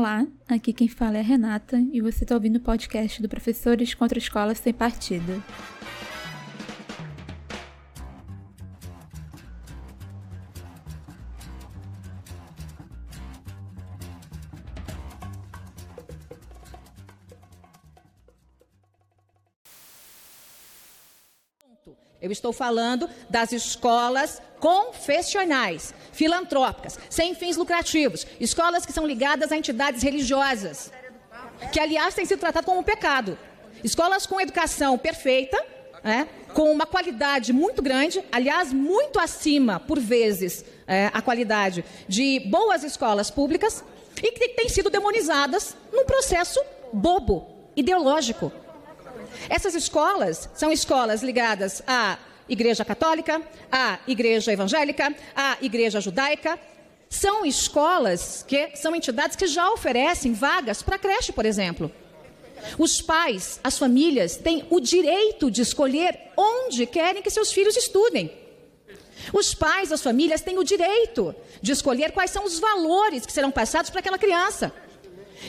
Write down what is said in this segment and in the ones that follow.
Olá, aqui quem fala é a Renata e você está ouvindo o podcast do Professores contra Escolas Sem Partido. Eu estou falando das escolas confessionais, filantrópicas, sem fins lucrativos, escolas que são ligadas a entidades religiosas, que aliás têm sido tratadas como um pecado. Escolas com educação perfeita, é, com uma qualidade muito grande, aliás, muito acima, por vezes, é, a qualidade de boas escolas públicas, e que têm sido demonizadas num processo bobo, ideológico. Essas escolas são escolas ligadas à Igreja Católica, à Igreja Evangélica, à Igreja Judaica. São escolas que são entidades que já oferecem vagas para creche, por exemplo. Os pais, as famílias têm o direito de escolher onde querem que seus filhos estudem. Os pais, as famílias têm o direito de escolher quais são os valores que serão passados para aquela criança.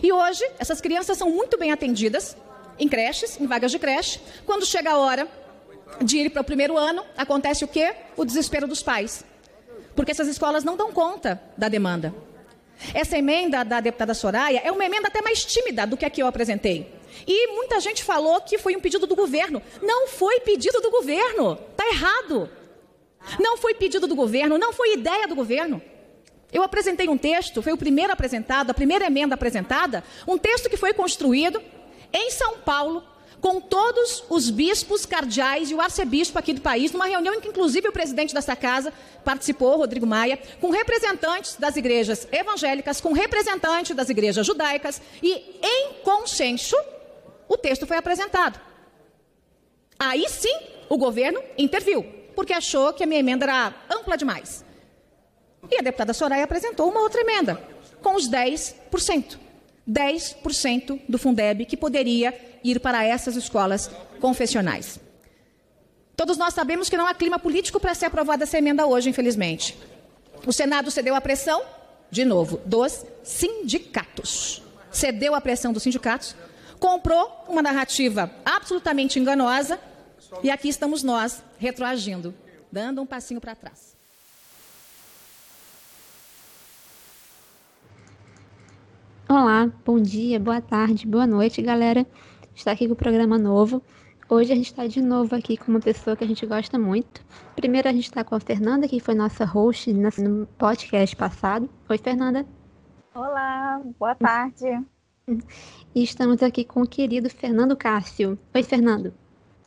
E hoje, essas crianças são muito bem atendidas em creches, em vagas de creche. Quando chega a hora de ir para o primeiro ano, acontece o quê? O desespero dos pais. Porque essas escolas não dão conta da demanda. Essa emenda da deputada Soraya é uma emenda até mais tímida do que a que eu apresentei. E muita gente falou que foi um pedido do governo. Não foi pedido do governo. Está errado. Não foi pedido do governo, não foi ideia do governo. Eu apresentei um texto, foi o primeiro apresentado, a primeira emenda apresentada, um texto que foi construído em São Paulo, com todos os bispos cardeais e o arcebispo aqui do país, numa reunião em que inclusive o presidente dessa casa participou, Rodrigo Maia, com representantes das igrejas evangélicas, com representantes das igrejas judaicas, e em consenso o texto foi apresentado. Aí sim o governo interviu, porque achou que a minha emenda era ampla demais. E a deputada Soraya apresentou uma outra emenda, com os 10%. 10% do Fundeb que poderia ir para essas escolas confessionais. Todos nós sabemos que não há clima político para ser aprovada essa emenda hoje, infelizmente. O Senado cedeu à pressão, de novo, dos sindicatos. Cedeu à pressão dos sindicatos, comprou uma narrativa absolutamente enganosa e aqui estamos nós retroagindo, dando um passinho para trás. Olá, bom dia, boa tarde, boa noite, galera. Está aqui com o programa novo. Hoje a gente está de novo aqui com uma pessoa que a gente gosta muito. Primeiro a gente está com a Fernanda, que foi nossa host no podcast passado. Oi, Fernanda. Olá, boa tarde. E estamos aqui com o querido Fernando Cássio. Oi, Fernando.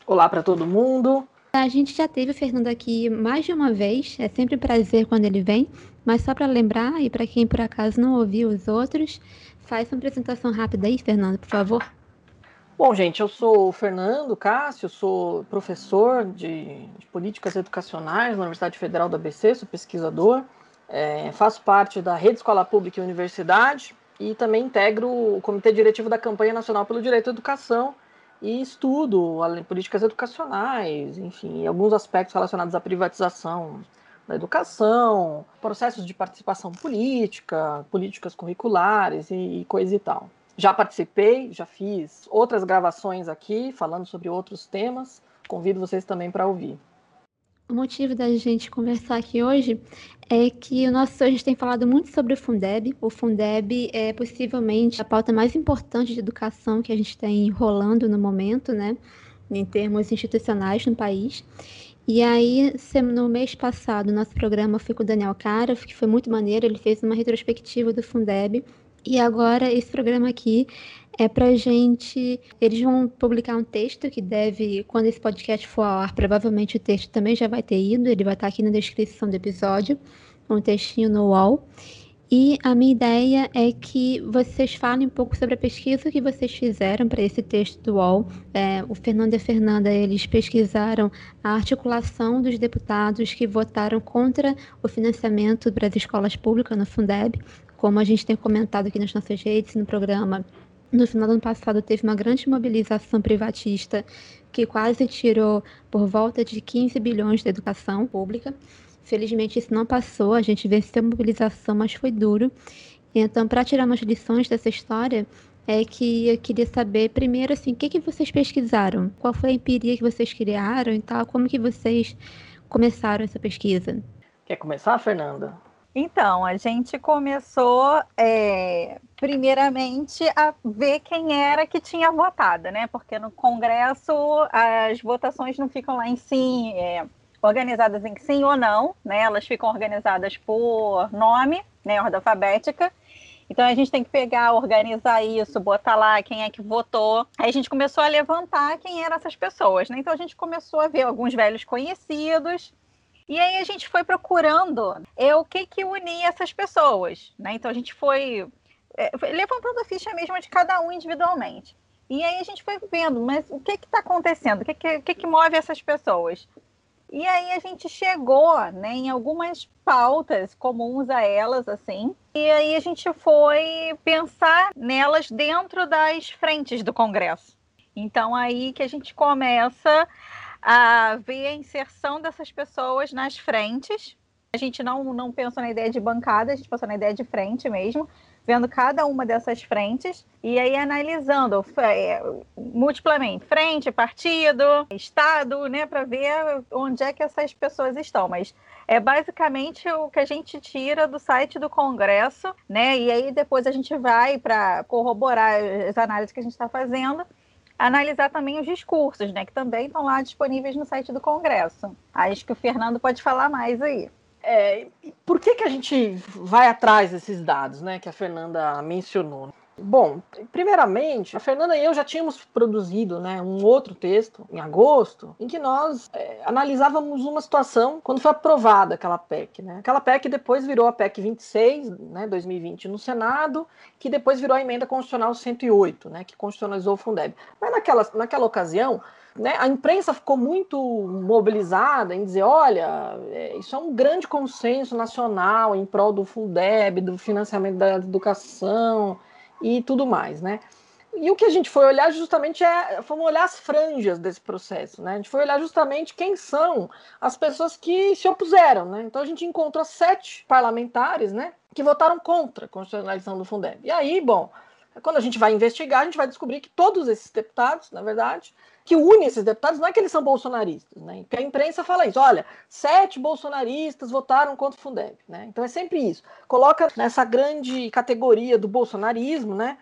Olá para todo mundo. A gente já teve o Fernando aqui mais de uma vez, é sempre um prazer quando ele vem, mas só para lembrar e para quem por acaso não ouviu os outros, Faz uma apresentação rápida aí, Fernando, por favor. Bom, gente, eu sou o Fernando Cássio, sou professor de, de políticas educacionais na Universidade Federal do ABC, sou pesquisador, é, faço parte da Rede Escola Pública e Universidade e também integro o Comitê Diretivo da Campanha Nacional pelo Direito à Educação e estudo políticas educacionais, enfim, alguns aspectos relacionados à privatização da educação, processos de participação política, políticas curriculares e, e coisa e tal. Já participei, já fiz outras gravações aqui falando sobre outros temas. Convido vocês também para ouvir. O motivo da gente conversar aqui hoje é que o nosso a gente tem falado muito sobre o Fundeb. O Fundeb é possivelmente a pauta mais importante de educação que a gente tem rolando no momento, né, em termos institucionais no país. E aí, no mês passado, nosso programa foi com o Daniel Cara, que foi muito maneiro, ele fez uma retrospectiva do Fundeb. E agora, esse programa aqui é pra gente. Eles vão publicar um texto que deve, quando esse podcast for ao ar, provavelmente o texto também já vai ter ido, ele vai estar aqui na descrição do episódio, um textinho no UOL. E a minha ideia é que vocês falem um pouco sobre a pesquisa que vocês fizeram para esse texto do UOL. É, o Fernando e a Fernanda, eles pesquisaram a articulação dos deputados que votaram contra o financiamento para as escolas públicas no Fundeb, como a gente tem comentado aqui nas nossas redes, no programa. No final do ano passado, teve uma grande mobilização privatista que quase tirou por volta de 15 bilhões da educação pública. Felizmente isso não passou, a gente venceu a mobilização, mas foi duro. Então, para tirar umas lições dessa história, é que eu queria saber primeiro assim, o que, que vocês pesquisaram? Qual foi a empiria que vocês criaram e tal? Como que vocês começaram essa pesquisa? Quer começar, Fernanda? Então, a gente começou é, primeiramente a ver quem era que tinha votado, né? Porque no Congresso as votações não ficam lá em si é, organizadas em sim ou não, né? Elas ficam organizadas por nome, né? Ordem alfabética. Então a gente tem que pegar, organizar isso, botar lá quem é que votou. Aí a gente começou a levantar quem eram essas pessoas, né? Então a gente começou a ver alguns velhos conhecidos. E aí a gente foi procurando é, o que que unia essas pessoas, né? Então a gente foi, é, foi levantando a ficha mesmo de cada um individualmente. E aí a gente foi vendo, mas o que está acontecendo? O que, que, que, que move essas pessoas? E aí a gente chegou né, em algumas pautas comuns a elas, assim, e aí a gente foi pensar nelas dentro das frentes do Congresso. Então aí que a gente começa a ver a inserção dessas pessoas nas frentes. A gente não, não pensou na ideia de bancada, a gente pensou na ideia de frente mesmo vendo cada uma dessas frentes e aí analisando é, multiplamente frente, partido, estado, né, para ver onde é que essas pessoas estão. Mas é basicamente o que a gente tira do site do Congresso, né? E aí depois a gente vai para corroborar as análises que a gente está fazendo analisar também os discursos, né, que também estão lá disponíveis no site do Congresso. Acho que o Fernando pode falar mais aí. É, por que, que a gente vai atrás desses dados, né, que a Fernanda mencionou? Bom, primeiramente, a Fernanda e eu já tínhamos produzido né, um outro texto em agosto, em que nós é, analisávamos uma situação quando foi aprovada aquela PEC. Né? Aquela PEC depois virou a PEC 26, né, 2020, no Senado, que depois virou a emenda constitucional 108, né, que constitucionalizou o Fundeb. Mas naquela, naquela ocasião, né, a imprensa ficou muito mobilizada em dizer: olha, é, isso é um grande consenso nacional em prol do Fundeb, do financiamento da educação e tudo mais, né? E o que a gente foi olhar justamente é, fomos olhar as franjas desse processo, né? A gente foi olhar justamente quem são as pessoas que se opuseram, né? Então a gente encontrou sete parlamentares, né, que votaram contra a constitucionalização do Fundeb. E aí, bom, quando a gente vai investigar, a gente vai descobrir que todos esses deputados, na verdade, que une esses deputados não é que eles são bolsonaristas, né? Porque a imprensa fala isso, olha, sete bolsonaristas votaram contra o Fundeb, né? Então é sempre isso. Coloca nessa grande categoria do bolsonarismo, né?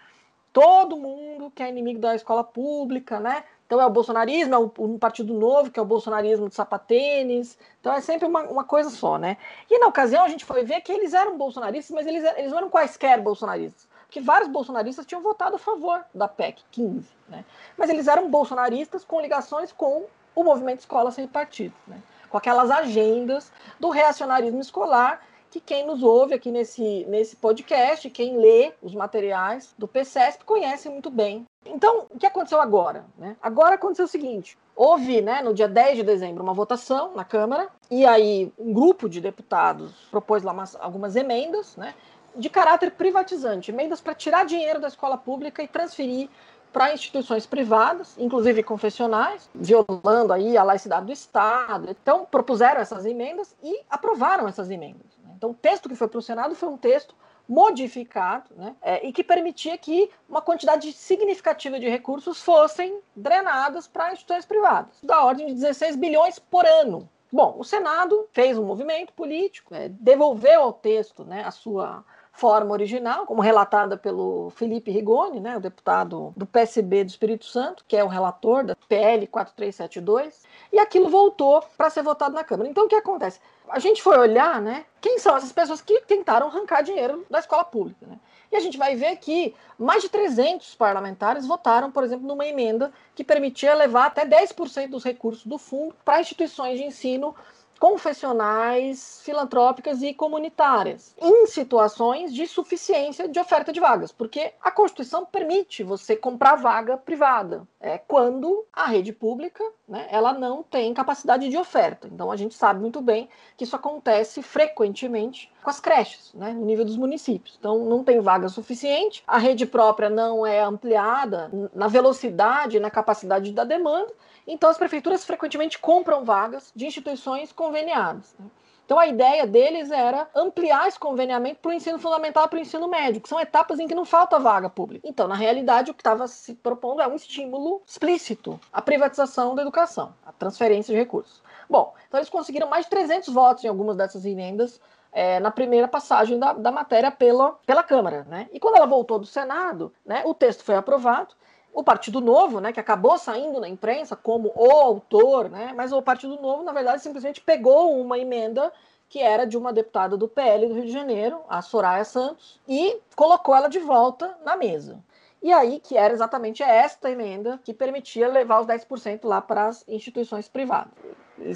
Todo mundo que é inimigo da escola pública, né? Então é o bolsonarismo, é um partido novo, que é o bolsonarismo de sapatênis. Então é sempre uma, uma coisa só, né? E na ocasião a gente foi ver que eles eram bolsonaristas, mas eles, eles não eram quaisquer bolsonaristas que vários bolsonaristas tinham votado a favor da PEC 15, né? Mas eles eram bolsonaristas com ligações com o movimento Escola Sem Partido, né? Com aquelas agendas do reacionarismo escolar que quem nos ouve aqui nesse, nesse podcast, quem lê os materiais do PCESP, conhece muito bem. Então, o que aconteceu agora? Né? Agora aconteceu o seguinte: houve, né, no dia 10 de dezembro, uma votação na Câmara, e aí um grupo de deputados propôs lá umas, algumas emendas, né, de caráter privatizante, emendas para tirar dinheiro da escola pública e transferir para instituições privadas, inclusive confessionais, violando aí a laicidade do Estado. Então, propuseram essas emendas e aprovaram essas emendas. Né? Então, o texto que foi para o Senado foi um texto modificado né, é, e que permitia que uma quantidade significativa de recursos fossem drenadas para instituições privadas, da ordem de 16 bilhões por ano. Bom, o Senado fez um movimento político, é, devolveu ao texto né, a sua forma original, como relatada pelo Felipe Rigoni, né, o deputado do PSB do Espírito Santo, que é o relator da PL 4372, e aquilo voltou para ser votado na Câmara. Então o que acontece? A gente foi olhar, né, quem são essas pessoas que tentaram arrancar dinheiro da escola pública, né? E a gente vai ver que mais de 300 parlamentares votaram, por exemplo, numa emenda que permitia levar até 10% dos recursos do fundo para instituições de ensino confessionais, filantrópicas e comunitárias, em situações de suficiência de oferta de vagas, porque a Constituição permite você comprar vaga privada, é quando a rede pública, né, ela não tem capacidade de oferta. Então a gente sabe muito bem que isso acontece frequentemente com as creches, né, no nível dos municípios. Então não tem vaga suficiente, a rede própria não é ampliada na velocidade, na capacidade da demanda então, as prefeituras frequentemente compram vagas de instituições conveniadas. Né? Então a ideia deles era ampliar esse conveniamento para o ensino fundamental para o ensino médio, que são etapas em que não falta vaga pública. Então, na realidade, o que estava se propondo é um estímulo explícito à privatização da educação, à transferência de recursos. Bom, então eles conseguiram mais de 300 votos em algumas dessas emendas é, na primeira passagem da, da matéria pela, pela Câmara. Né? E quando ela voltou do Senado, né, o texto foi aprovado o Partido Novo, né, que acabou saindo na imprensa como o autor, né, mas o Partido Novo, na verdade, simplesmente pegou uma emenda que era de uma deputada do PL do Rio de Janeiro, a Soraya Santos, e colocou ela de volta na mesa. E aí, que era exatamente esta emenda que permitia levar os 10% lá para as instituições privadas.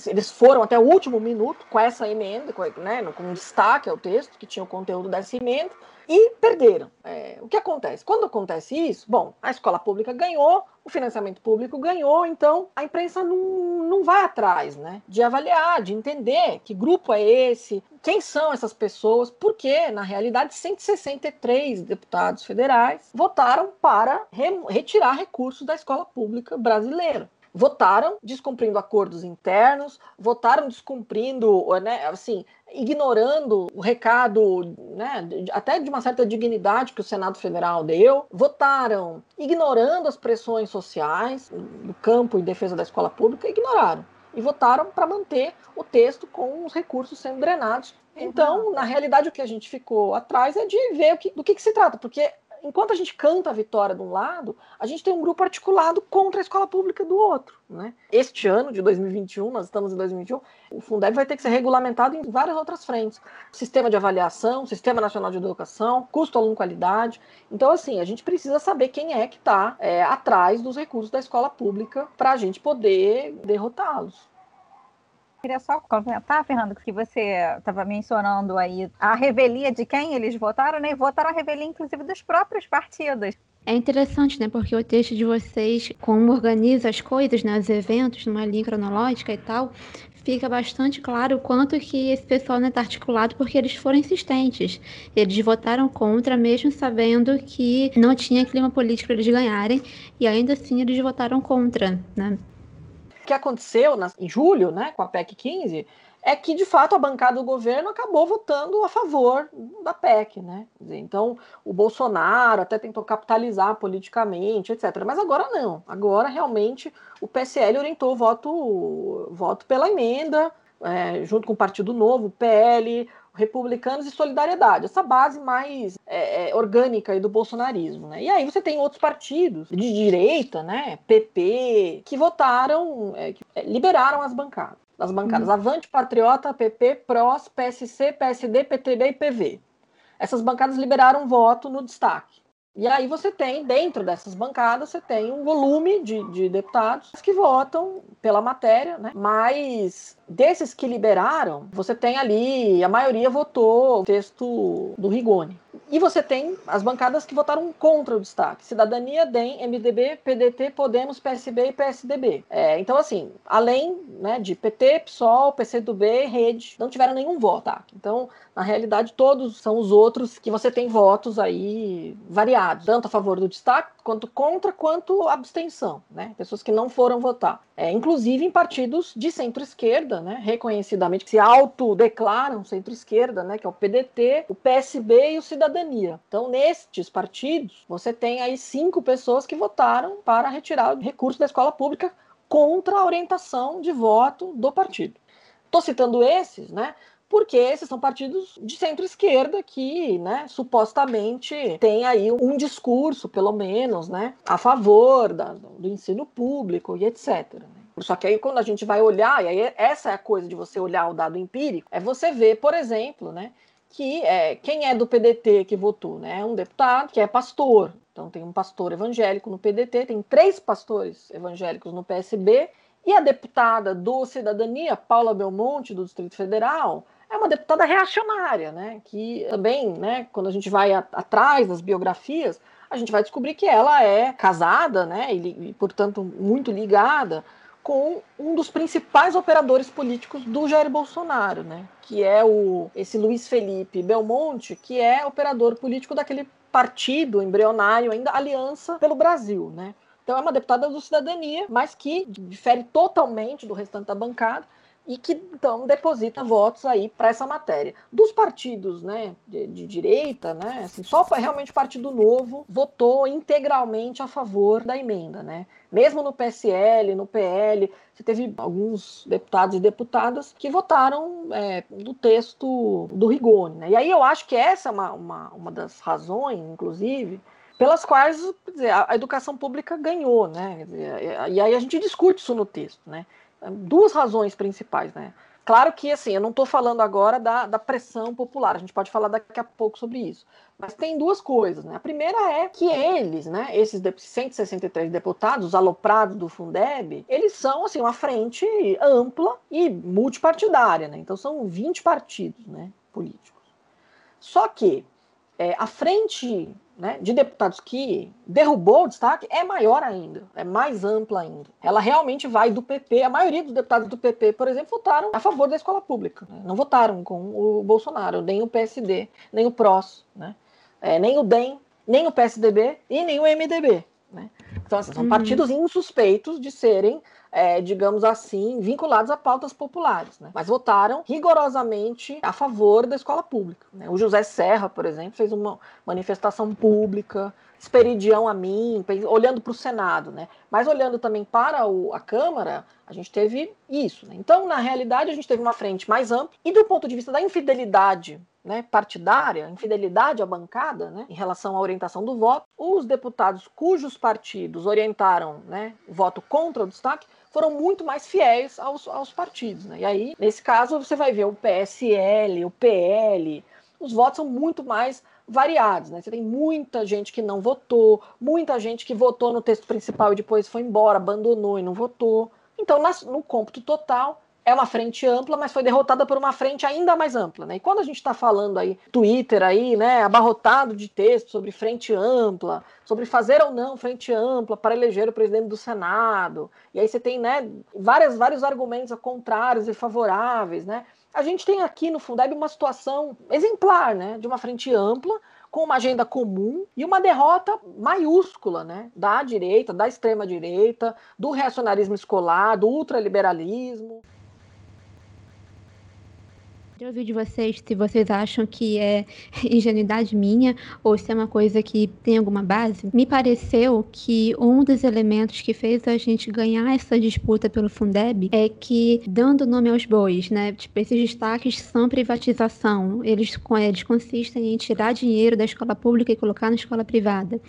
Eles foram até o último minuto com essa emenda, com, né, com destaque ao texto, que tinha o conteúdo dessa emenda, e perderam. É, o que acontece? Quando acontece isso, bom, a escola pública ganhou, o financiamento público ganhou, então a imprensa não, não vai atrás né, de avaliar, de entender que grupo é esse, quem são essas pessoas, porque, na realidade, 163 deputados federais votaram para re retirar recursos da escola pública brasileira votaram descumprindo acordos internos, votaram descumprindo, né, assim, ignorando o recado, né, até de uma certa dignidade que o Senado Federal deu, votaram ignorando as pressões sociais do campo em defesa da escola pública, ignoraram e votaram para manter o texto com os recursos sendo drenados. Então, na realidade, o que a gente ficou atrás é de ver o que, do que, que se trata, porque enquanto a gente canta a vitória de um lado, a gente tem um grupo articulado contra a escola pública do outro. Né? Este ano de 2021, nós estamos em 2021, o Fundeb vai ter que ser regulamentado em várias outras frentes. Sistema de avaliação, Sistema Nacional de Educação, custo aluno qualidade. Então, assim, a gente precisa saber quem é que está é, atrás dos recursos da escola pública para a gente poder derrotá-los queria só comentar, Fernando, que você estava mencionando aí a revelia de quem eles votaram, né? E votaram a revelia, inclusive, dos próprios partidos. É interessante, né? Porque o texto de vocês, como organiza as coisas, né? Os eventos, numa linha cronológica e tal, fica bastante claro o quanto que esse pessoal não está articulado, porque eles foram insistentes. Eles votaram contra, mesmo sabendo que não tinha clima político para eles ganharem, e ainda assim eles votaram contra, né? Que aconteceu na, em julho, né, com a PEC 15, é que de fato a bancada do governo acabou votando a favor da PEC, né? Então o Bolsonaro até tentou capitalizar politicamente, etc. Mas agora não. Agora realmente o PSL orientou o voto, voto pela emenda, é, junto com o Partido Novo, PL, republicanos e solidariedade, essa base mais é, é, orgânica do bolsonarismo. Né? E aí você tem outros partidos de direita, né, PP, que votaram, é, que é, liberaram as bancadas. As bancadas hum. Avante, Patriota, PP, PROS, PSC, PSD, PTB e PV. Essas bancadas liberaram voto no destaque. E aí você tem, dentro dessas bancadas, você tem um volume de, de deputados que votam pela matéria, né? Mas desses que liberaram, você tem ali, a maioria votou o texto do Rigoni. E você tem as bancadas que votaram contra o destaque: Cidadania, DEM, MDB, PDT, Podemos, PSB e PSDB. É, então, assim, além né, de PT, PSOL, PCdoB, Rede, não tiveram nenhum voto. Tá? Então, na realidade, todos são os outros que você tem votos aí variados, tanto a favor do destaque, quanto contra, quanto abstenção, né? Pessoas que não foram votar. É, inclusive em partidos de centro-esquerda, né? Reconhecidamente, que se autodeclaram centro-esquerda, né? Que é o PDT, o PSB e o Cidadania. Então, nestes partidos, você tem aí cinco pessoas que votaram para retirar o recurso da escola pública contra a orientação de voto do partido. Estou citando esses, né? Porque esses são partidos de centro-esquerda que, né, supostamente têm aí um discurso, pelo menos, né, a favor da, do ensino público e etc. Né. Só que aí quando a gente vai olhar, e aí essa é a coisa de você olhar o dado empírico, é você ver, por exemplo, né, que é, quem é do PDT que votou, né, é um deputado que é pastor. Então tem um pastor evangélico no PDT, tem três pastores evangélicos no PSB, e a deputada do Cidadania, Paula Belmonte, do Distrito Federal, é uma deputada reacionária, né? Que também, né, quando a gente vai a, atrás das biografias, a gente vai descobrir que ela é casada, né, e, e, portanto muito ligada com um dos principais operadores políticos do Jair Bolsonaro, né, que é o esse Luiz Felipe Belmonte, que é operador político daquele partido embrionário ainda Aliança pelo Brasil, né? Então é uma deputada do Cidadania, mas que difere totalmente do restante da bancada e que então deposita votos aí para essa matéria. Dos partidos, né, de, de, direita, né, assim, só realmente o Partido Novo votou integralmente a favor da emenda, né? Mesmo no PSL, no PL, você teve alguns deputados e deputadas que votaram é, texto do Rigoni, né? E aí eu acho que essa é uma, uma, uma das razões, inclusive, pelas quais dizer, a, educação pública ganhou, né? E aí a gente discute isso no texto, né? Duas razões principais, né? Claro que, assim, eu não estou falando agora da, da pressão popular, a gente pode falar daqui a pouco sobre isso. Mas tem duas coisas, né? A primeira é que eles, né, esses 163 deputados, os aloprados do Fundeb, eles são, assim, uma frente ampla e multipartidária, né? Então são 20 partidos, né, políticos. Só que é, a frente né, de deputados que derrubou o destaque é maior ainda, é mais ampla ainda. Ela realmente vai do PP. A maioria dos deputados do PP, por exemplo, votaram a favor da escola pública. Né? Não votaram com o Bolsonaro, nem o PSD, nem o PROS, né? É, nem o DEM, nem o PSDB e nem o MDB. Né? Então, assim, são uhum. partidos insuspeitos de serem é, digamos assim, vinculados a pautas populares, né? mas votaram rigorosamente a favor da escola pública. Né? O José Serra, por exemplo, fez uma manifestação pública, esperidião a mim, olhando para o Senado, né? mas olhando também para o, a Câmara, a gente teve isso. Né? Então, na realidade, a gente teve uma frente mais ampla, e do ponto de vista da infidelidade né, partidária, infidelidade à bancada, né, em relação à orientação do voto, os deputados cujos partidos orientaram né, o voto contra o destaque foram muito mais fiéis aos, aos partidos. Né? E aí, nesse caso, você vai ver o PSL, o PL, os votos são muito mais variados, né? Você tem muita gente que não votou, muita gente que votou no texto principal e depois foi embora, abandonou e não votou. Então, no cômputo total, é uma frente ampla, mas foi derrotada por uma frente ainda mais ampla, né? E quando a gente está falando aí, Twitter aí, né, abarrotado de texto sobre frente ampla, sobre fazer ou não frente ampla para eleger o presidente do Senado, e aí você tem, né, várias, vários argumentos contrários e favoráveis, né? A gente tem aqui no Fundeb uma situação exemplar, né, de uma frente ampla, com uma agenda comum e uma derrota maiúscula né, da direita, da extrema-direita, do reacionarismo escolar, do ultraliberalismo. Queria ouvir de vocês se vocês acham que é ingenuidade minha ou se é uma coisa que tem alguma base. Me pareceu que um dos elementos que fez a gente ganhar essa disputa pelo Fundeb é que, dando nome aos bois, né? Tipo, esses destaques são privatização. Eles, eles consistem em tirar dinheiro da escola pública e colocar na escola privada.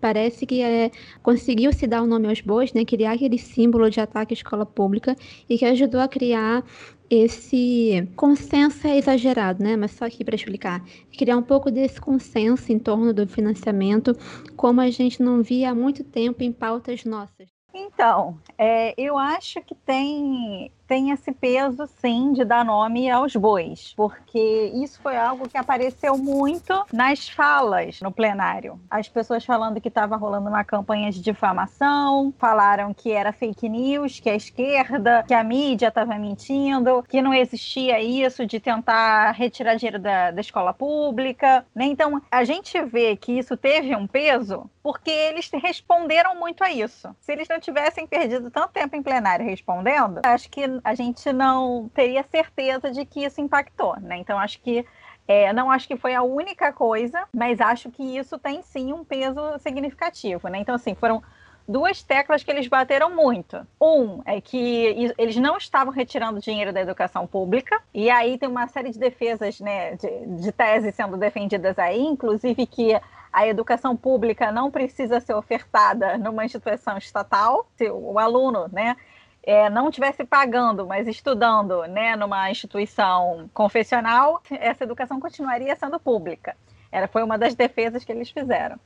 Parece que é, conseguiu se dar o nome aos bois, né? Criar aquele símbolo de ataque à escola pública e que ajudou a criar esse consenso é exagerado, né? Mas só aqui para explicar, criar um pouco desse consenso em torno do financiamento, como a gente não via há muito tempo em pautas nossas. Então, é, eu acho que tem tem esse peso, sim, de dar nome aos bois, porque isso foi algo que apareceu muito nas falas no plenário. As pessoas falando que estava rolando uma campanha de difamação, falaram que era fake news, que a esquerda, que a mídia estava mentindo, que não existia isso de tentar retirar dinheiro da, da escola pública. Né? Então, a gente vê que isso teve um peso porque eles responderam muito a isso. Se eles não tivessem perdido tanto tempo em plenário respondendo, acho que a gente não teria certeza de que isso impactou, né? Então acho que é, não acho que foi a única coisa, mas acho que isso tem sim um peso significativo, né? Então assim foram duas teclas que eles bateram muito. Um é que eles não estavam retirando dinheiro da educação pública, e aí tem uma série de defesas, né, de, de teses sendo defendidas aí, inclusive que a educação pública não precisa ser ofertada numa instituição estatal, se o aluno, né, é, não estivesse pagando, mas estudando né, numa instituição confessional, essa educação continuaria sendo pública. Era, foi uma das defesas que eles fizeram.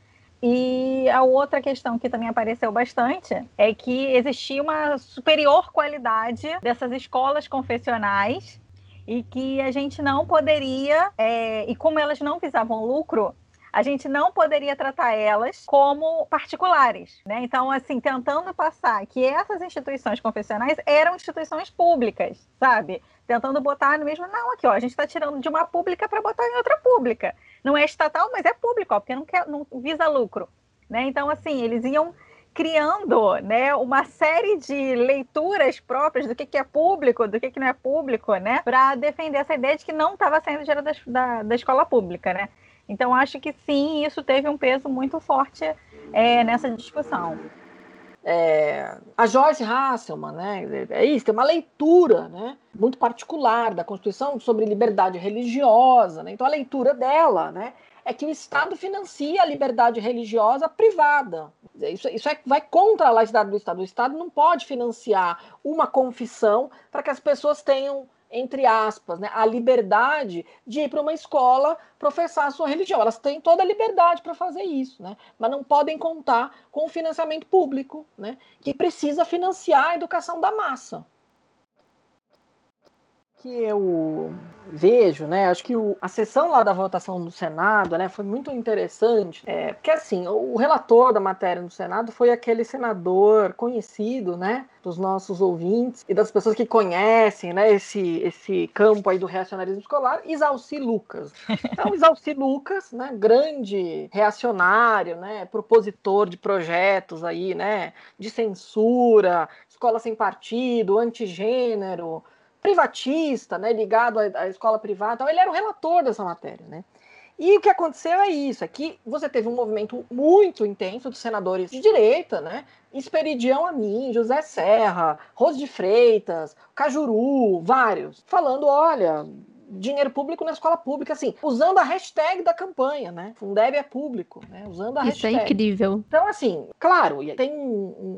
E a outra questão que também apareceu bastante é que existia uma superior qualidade dessas escolas confessionais e que a gente não poderia, é, e como elas não visavam lucro, a gente não poderia tratar elas como particulares, né? Então, assim, tentando passar que essas instituições confessionais eram instituições públicas, sabe? Tentando botar no mesmo, não, aqui, ó, a gente está tirando de uma pública para botar em outra pública. Não é estatal, mas é público, ó, porque não, quer, não visa lucro, né? Então, assim, eles iam criando né, uma série de leituras próprias do que, que é público, do que, que não é público, né, para defender essa ideia de que não estava saindo dinheiro da, da, da, escola pública. Né? Então, acho que sim, isso teve um peso muito forte é, nessa discussão. É, a Joyce Hasselman, né, é isso, tem uma leitura né, muito particular da Constituição sobre liberdade religiosa. Né, então, a leitura dela né, é que o Estado financia a liberdade religiosa privada. Isso, isso é, vai contra a laicidade do Estado. O Estado não pode financiar uma confissão para que as pessoas tenham entre aspas, né, a liberdade de ir para uma escola professar a sua religião. Elas têm toda a liberdade para fazer isso, né, mas não podem contar com o financiamento público, né, que precisa financiar a educação da massa que eu vejo, né? Acho que o, a sessão lá da votação no Senado, né, foi muito interessante, é, porque assim, o, o relator da matéria no Senado foi aquele senador conhecido, né, dos nossos ouvintes e das pessoas que conhecem, né, esse esse campo aí do reacionarismo escolar, Isalci Lucas. Então, Isalci Lucas, né, grande reacionário, né, propositor de projetos aí, né, de censura, escola sem partido, antigênero, privatista, né, ligado à, à, escola privada, então ele era o relator dessa matéria, né? E o que aconteceu é isso, é que você teve um movimento muito intenso de senadores de direita, né? Esperidião Amin, José Serra, Rose de Freitas, Cajuru, vários, falando, olha, dinheiro público na escola pública, assim, usando a hashtag da campanha, né? Fundeb é público, né? Usando a Isso é hashtag. é incrível. Então, assim, claro, tem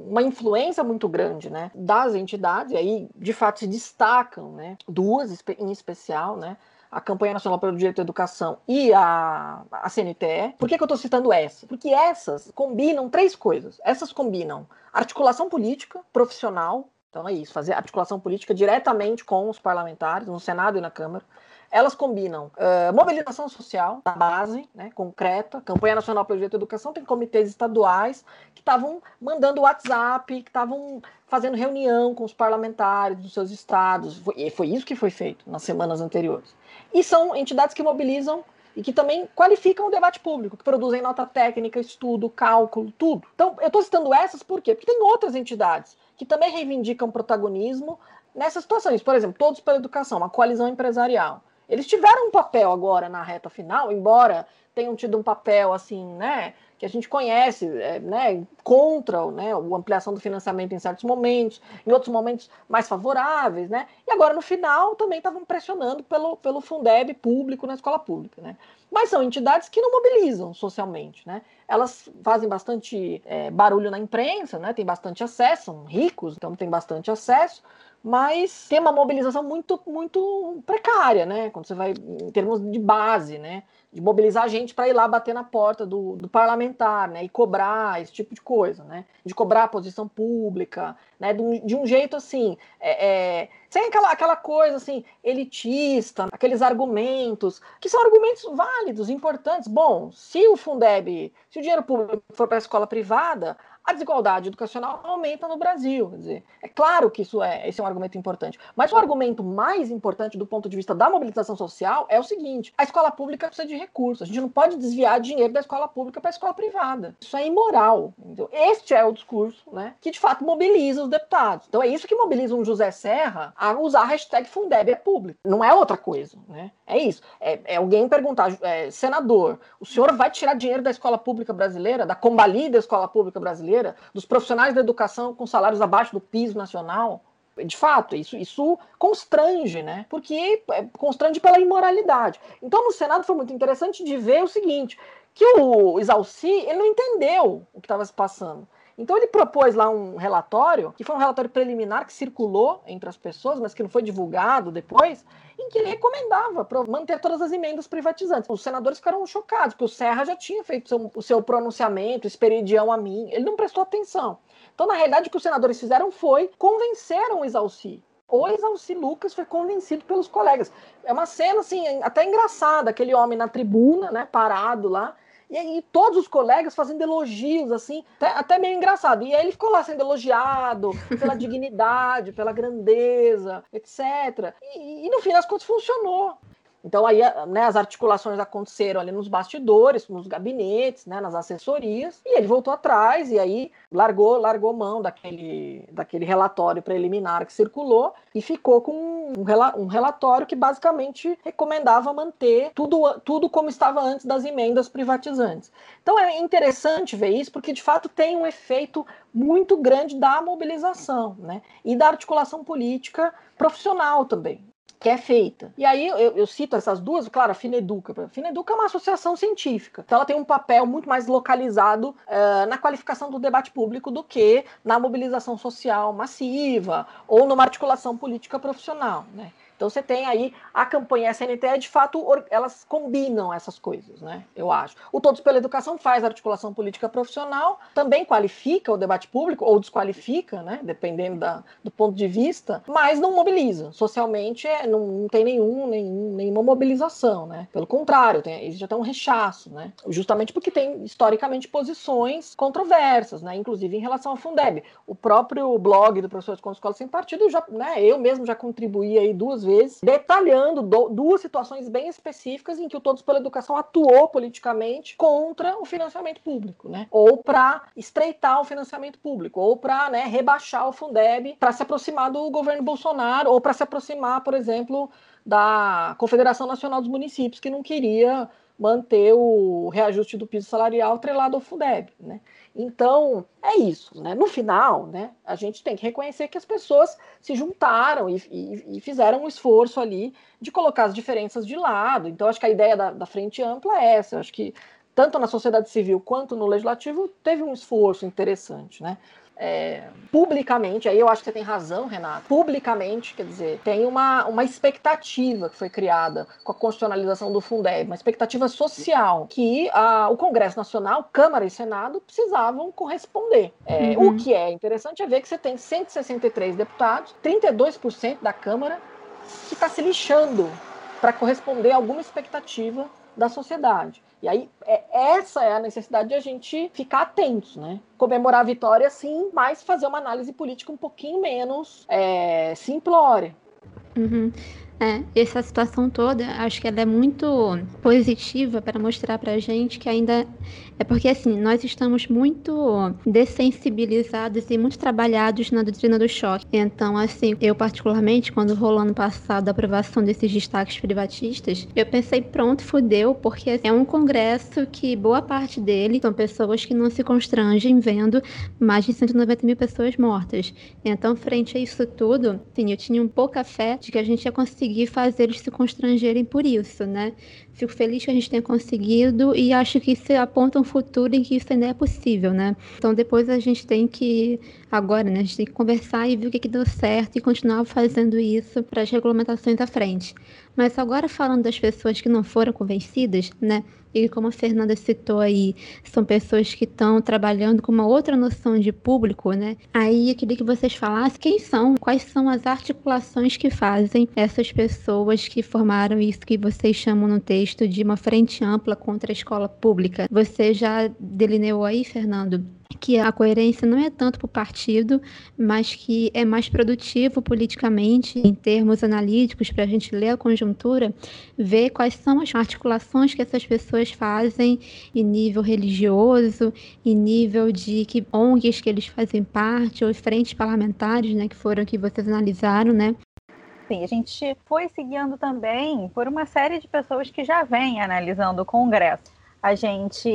uma influência muito grande, né? Das entidades, e aí, de fato, se destacam, né? Duas em especial, né? a Campanha Nacional pelo Direito à Educação e a, a CNTE. Por que, que eu estou citando essa? Porque essas combinam três coisas. Essas combinam articulação política, profissional, então é isso, fazer articulação política diretamente com os parlamentares, no Senado e na Câmara. Elas combinam uh, mobilização social da base, né, concreta, campanha nacional pelo direito à educação, tem comitês estaduais que estavam mandando WhatsApp, que estavam fazendo reunião com os parlamentares dos seus estados, e foi isso que foi feito nas semanas anteriores. E são entidades que mobilizam e que também qualificam o debate público, que produzem nota técnica, estudo, cálculo, tudo. Então, eu estou citando essas por quê? Porque tem outras entidades que também reivindicam protagonismo nessas situações. Por exemplo, Todos pela Educação, uma coalizão empresarial. Eles tiveram um papel agora na reta final, embora tenham tido um papel assim, né, que a gente conhece, é, né, contra né, a ampliação do financiamento em certos momentos, em outros momentos mais favoráveis, né, e agora no final também estavam pressionando pelo, pelo Fundeb público na escola pública, né. Mas são entidades que não mobilizam socialmente, né, elas fazem bastante é, barulho na imprensa, né, tem bastante acesso, são ricos, então tem bastante acesso, mas tem uma mobilização muito, muito precária, né? Quando você vai em termos de base, né? De mobilizar a gente para ir lá bater na porta do, do, parlamentar, né? E cobrar esse tipo de coisa, né? De cobrar a posição pública, né? De um, de um jeito assim, é, é, sem aquela, aquela coisa assim, elitista, aqueles argumentos, que são argumentos válidos, importantes. Bom, se o Fundeb, se o dinheiro público for para a escola privada, a desigualdade educacional aumenta no Brasil. Quer dizer, é claro que isso é, esse é um argumento importante. Mas o argumento mais importante do ponto de vista da mobilização social é o seguinte: a escola pública precisa de recursos. A gente não pode desviar dinheiro da escola pública para a escola privada. Isso é imoral. Entendeu? Este é o discurso né, que de fato mobiliza os deputados. Então é isso que mobiliza um José Serra a usar a hashtag Fundeb é público. Não é outra coisa. Né? É isso. É, é alguém perguntar, é, senador, o senhor vai tirar dinheiro da escola pública brasileira, da combalida escola pública brasileira? Brasileira, dos profissionais da educação com salários abaixo do piso nacional. De fato, isso, isso constrange, né? Porque é, constrange pela imoralidade. Então, no Senado foi muito interessante de ver o seguinte: que o Isalci ele não entendeu o que estava se passando. Então ele propôs lá um relatório, que foi um relatório preliminar que circulou entre as pessoas, mas que não foi divulgado depois, em que ele recomendava manter todas as emendas privatizantes. Os senadores ficaram chocados, porque o Serra já tinha feito seu, o seu pronunciamento, experidião a mim, ele não prestou atenção. Então, na realidade, o que os senadores fizeram foi convenceram o Isalci. O Isalci Lucas foi convencido pelos colegas. É uma cena, assim, até engraçada, aquele homem na tribuna, né, parado lá, e aí todos os colegas fazendo elogios, assim, até, até meio engraçado. E aí ele ficou lá sendo elogiado pela dignidade, pela grandeza, etc. E, e, no fim das contas funcionou. Então aí né, as articulações aconteceram ali nos bastidores, nos gabinetes, né, nas assessorias, e ele voltou atrás e aí largou, largou mão daquele, daquele relatório preliminar que circulou e ficou com um, um relatório que basicamente recomendava manter tudo, tudo como estava antes das emendas privatizantes. Então é interessante ver isso, porque de fato tem um efeito muito grande da mobilização né, e da articulação política profissional também que é feita. E aí eu, eu, cito essas duas, claro, a Fineduca. A Fineduca é uma associação científica, então ela tem um papel muito mais localizado uh, na qualificação do debate público do que na mobilização social massiva ou numa articulação política profissional. Né? Então você tem aí a campanha SNT, de fato, elas combinam essas coisas, né? Eu acho. O Todos pela Educação faz articulação política profissional, também qualifica o debate público, ou desqualifica, né? Dependendo da, do ponto de vista, mas não mobiliza. Socialmente é, não, não tem nenhum, nenhum, nenhuma mobilização, né? Pelo contrário, tem, existe até um rechaço, né? Justamente porque tem historicamente posições controversas, né? Inclusive em relação ao Fundeb. O próprio blog do Professor de Escola Sem Partido, já, né? Eu mesmo já contribuí aí duas vezes vezes, detalhando do, duas situações bem específicas em que o Todos pela Educação atuou politicamente contra o financiamento público, né? Ou para estreitar o financiamento público, ou para né, rebaixar o Fundeb, para se aproximar do governo Bolsonaro, ou para se aproximar, por exemplo, da Confederação Nacional dos Municípios, que não queria manter o reajuste do piso salarial atrelado ao Fundeb, né? Então, é isso, né? No final, né, a gente tem que reconhecer que as pessoas se juntaram e, e, e fizeram um esforço ali de colocar as diferenças de lado. Então, acho que a ideia da, da frente ampla é essa. acho que tanto na sociedade civil quanto no legislativo teve um esforço interessante, né? É, publicamente, aí eu acho que você tem razão, Renato, publicamente, quer dizer, tem uma, uma expectativa que foi criada com a constitucionalização do Fundeb, uma expectativa social que a, o Congresso Nacional, Câmara e Senado precisavam corresponder. É, uhum. O que é interessante é ver que você tem 163 deputados, 32% da Câmara que está se lixando para corresponder a alguma expectativa da sociedade. E aí, é, essa é a necessidade de a gente ficar atentos, né? Comemorar a vitória, sim, mas fazer uma análise política um pouquinho menos é, simplória. Uhum. É, essa situação toda, acho que ela é muito positiva para mostrar para a gente que ainda é porque assim nós estamos muito dessensibilizados e muito trabalhados na doutrina do choque. Então, assim, eu particularmente quando rolou ano passado a aprovação desses destaques privatistas, eu pensei pronto, fudeu, porque é um congresso que boa parte dele são pessoas que não se constrangem vendo mais de 190 mil pessoas mortas. Então, frente a isso tudo, sim, eu tinha um pouca fé de que a gente ia conseguir conseguir fazer eles se constrangerem por isso, né? Fico feliz que a gente tenha conseguido e acho que isso aponta um futuro em que isso ainda é possível, né? Então depois a gente tem que, agora, né? A gente tem que conversar e ver o que, que deu certo e continuar fazendo isso para as regulamentações à frente. Mas agora falando das pessoas que não foram convencidas, né? E como a Fernanda citou aí, são pessoas que estão trabalhando com uma outra noção de público, né? Aí eu queria que vocês falassem quem são, quais são as articulações que fazem essas pessoas que formaram isso que vocês chamam no texto de uma frente ampla contra a escola pública. Você já delineou aí, Fernando, que a coerência não é tanto para o partido, mas que é mais produtivo politicamente, em termos analíticos, para a gente ler a conjuntura, ver quais são as articulações que essas pessoas fazem em nível religioso, em nível de que ONGs que eles fazem parte, ou frentes parlamentares, né, que foram que vocês analisaram, né? Sim, a gente foi seguindo também por uma série de pessoas que já vêm analisando o Congresso a gente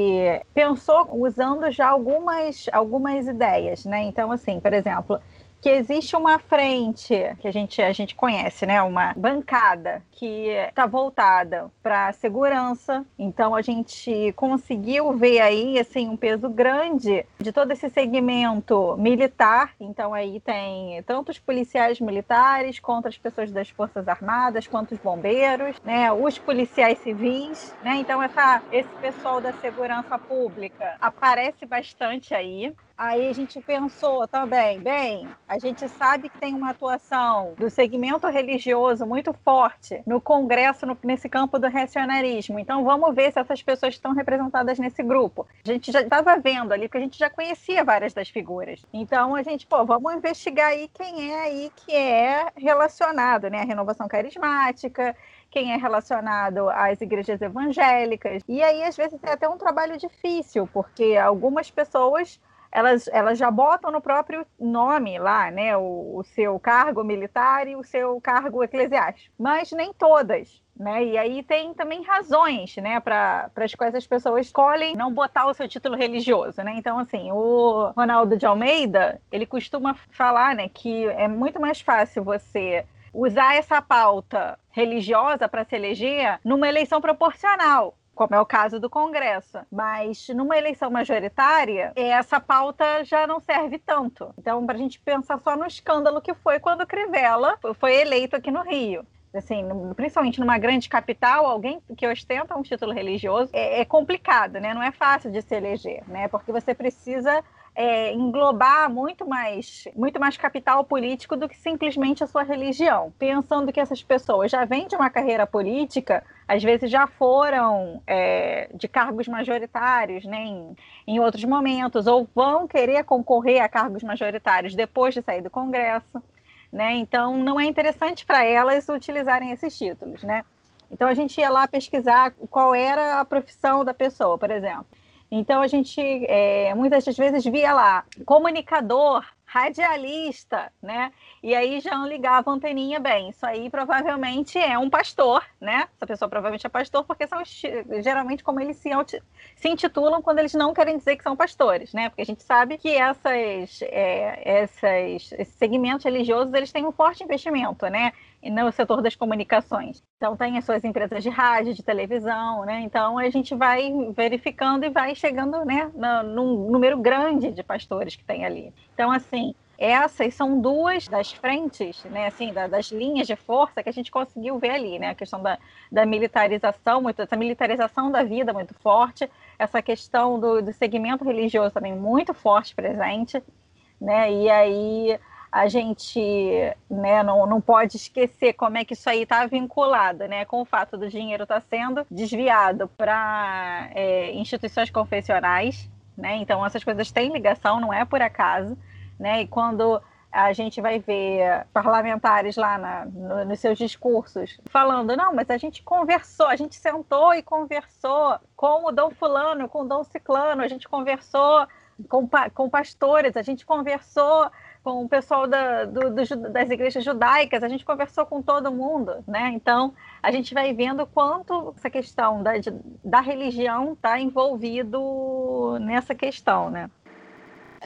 pensou usando já algumas, algumas ideias, né? Então, assim, por exemplo, que existe uma frente que a gente, a gente conhece, né? Uma bancada que está voltada para segurança. Então a gente conseguiu ver aí assim um peso grande de todo esse segmento militar. Então aí tem tanto os policiais militares, quanto as pessoas das forças armadas, quanto os bombeiros, né? Os policiais civis, né? Então essa, esse pessoal da segurança pública aparece bastante aí. Aí a gente pensou também, bem, a gente sabe que tem uma atuação do segmento religioso muito forte no Congresso, no, nesse campo do racionalismo. Então vamos ver se essas pessoas estão representadas nesse grupo. A gente já estava vendo ali, porque a gente já conhecia várias das figuras. Então a gente, pô, vamos investigar aí quem é aí que é relacionado, né? A renovação carismática quem é relacionado às igrejas evangélicas. E aí, às vezes, é até um trabalho difícil, porque algumas pessoas elas, elas já botam no próprio nome lá, né, o, o seu cargo militar e o seu cargo eclesiástico, mas nem todas. Né? E aí tem também razões, né, para as quais as pessoas escolhem não botar o seu título religioso, né? Então, assim, o Ronaldo de Almeida, ele costuma falar, né, que é muito mais fácil você usar essa pauta religiosa para se eleger numa eleição proporcional, como é o caso do Congresso. Mas numa eleição majoritária, essa pauta já não serve tanto. Então, para a gente pensar só no escândalo que foi quando Crivella foi eleito aqui no Rio assim, principalmente numa grande capital, alguém que ostenta um título religioso é, é, complicado, né? Não é fácil de se eleger, né? Porque você precisa é, englobar muito mais, muito mais capital político do que simplesmente a sua religião. Pensando que essas pessoas já vêm de uma carreira política, às vezes já foram é, de cargos majoritários né, em, em outros momentos, ou vão querer concorrer a cargos majoritários depois de sair do Congresso. Né? Então, não é interessante para elas utilizarem esses títulos. Né? Então, a gente ia lá pesquisar qual era a profissão da pessoa, por exemplo. Então a gente é, muitas das vezes via lá comunicador, radialista, né? E aí já não ligava a anteninha bem. Isso aí provavelmente é um pastor, né? Essa pessoa provavelmente é pastor, porque são geralmente como eles se, se intitulam quando eles não querem dizer que são pastores, né? Porque a gente sabe que essas, é, essas, esses segmentos religiosos eles têm um forte investimento, né? no setor das comunicações. Então, tem as suas empresas de rádio, de televisão, né? Então, a gente vai verificando e vai chegando, né, no, num número grande de pastores que tem ali. Então, assim, essas são duas das frentes, né, assim, da, das linhas de força que a gente conseguiu ver ali, né? A questão da, da militarização, muito, essa militarização da vida muito forte, essa questão do, do segmento religioso também muito forte presente, né? E aí a gente né, não, não pode esquecer como é que isso aí está vinculado né, com o fato do dinheiro estar tá sendo desviado para é, instituições confessionais. Né? Então, essas coisas têm ligação, não é por acaso. Né? E quando a gente vai ver parlamentares lá na, no, nos seus discursos falando, não, mas a gente conversou, a gente sentou e conversou com o Dom Fulano, com o Dom Ciclano, a gente conversou com, com pastores, a gente conversou com o pessoal da, do, do, das igrejas judaicas, a gente conversou com todo mundo, né? Então, a gente vai vendo quanto essa questão da, da religião está envolvido nessa questão, né?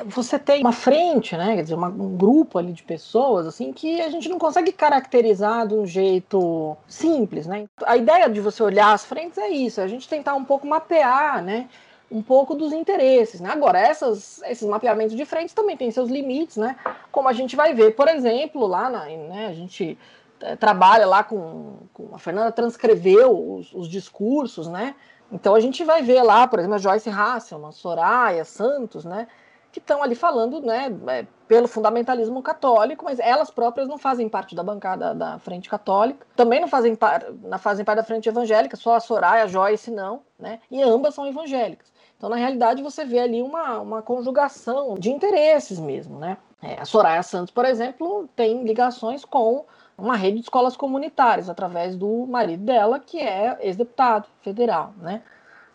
Você tem uma frente, né? Quer dizer, uma, um grupo ali de pessoas, assim, que a gente não consegue caracterizar de um jeito simples, né? A ideia de você olhar as frentes é isso, é a gente tentar um pouco mapear, né? um pouco dos interesses. Né? Agora, essas, esses mapeamentos de frentes também têm seus limites, né? como a gente vai ver, por exemplo, lá na, né, a gente é, trabalha lá com, com, a Fernanda transcreveu os, os, discursos, né? Então a gente vai ver lá, por exemplo, a Joyce Hasselman, Soraya Santos, né? Que estão ali falando, né, é, pelo fundamentalismo católico, mas elas próprias não fazem parte da bancada da Frente Católica, também não fazem, par, não fazem parte da Frente Evangélica, só a Soraya, a Joyce não, né? E ambas são evangélicas. Então, na realidade, você vê ali uma, uma conjugação de interesses mesmo, né? É, a Soraya Santos, por exemplo, tem ligações com uma rede de escolas comunitárias, através do marido dela, que é ex-deputado federal, né?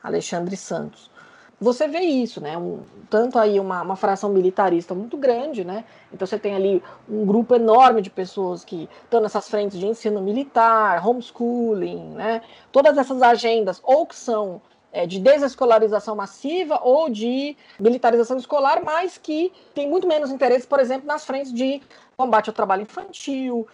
Alexandre Santos. Você vê isso, né? Um, tanto aí uma, uma fração militarista muito grande, né? Então você tem ali um grupo enorme de pessoas que estão nessas frentes de ensino militar, homeschooling, né? Todas essas agendas, ou que são de desescolarização massiva ou de militarização escolar, mas que tem muito menos interesse, por exemplo, nas frentes de combate ao trabalho infantil,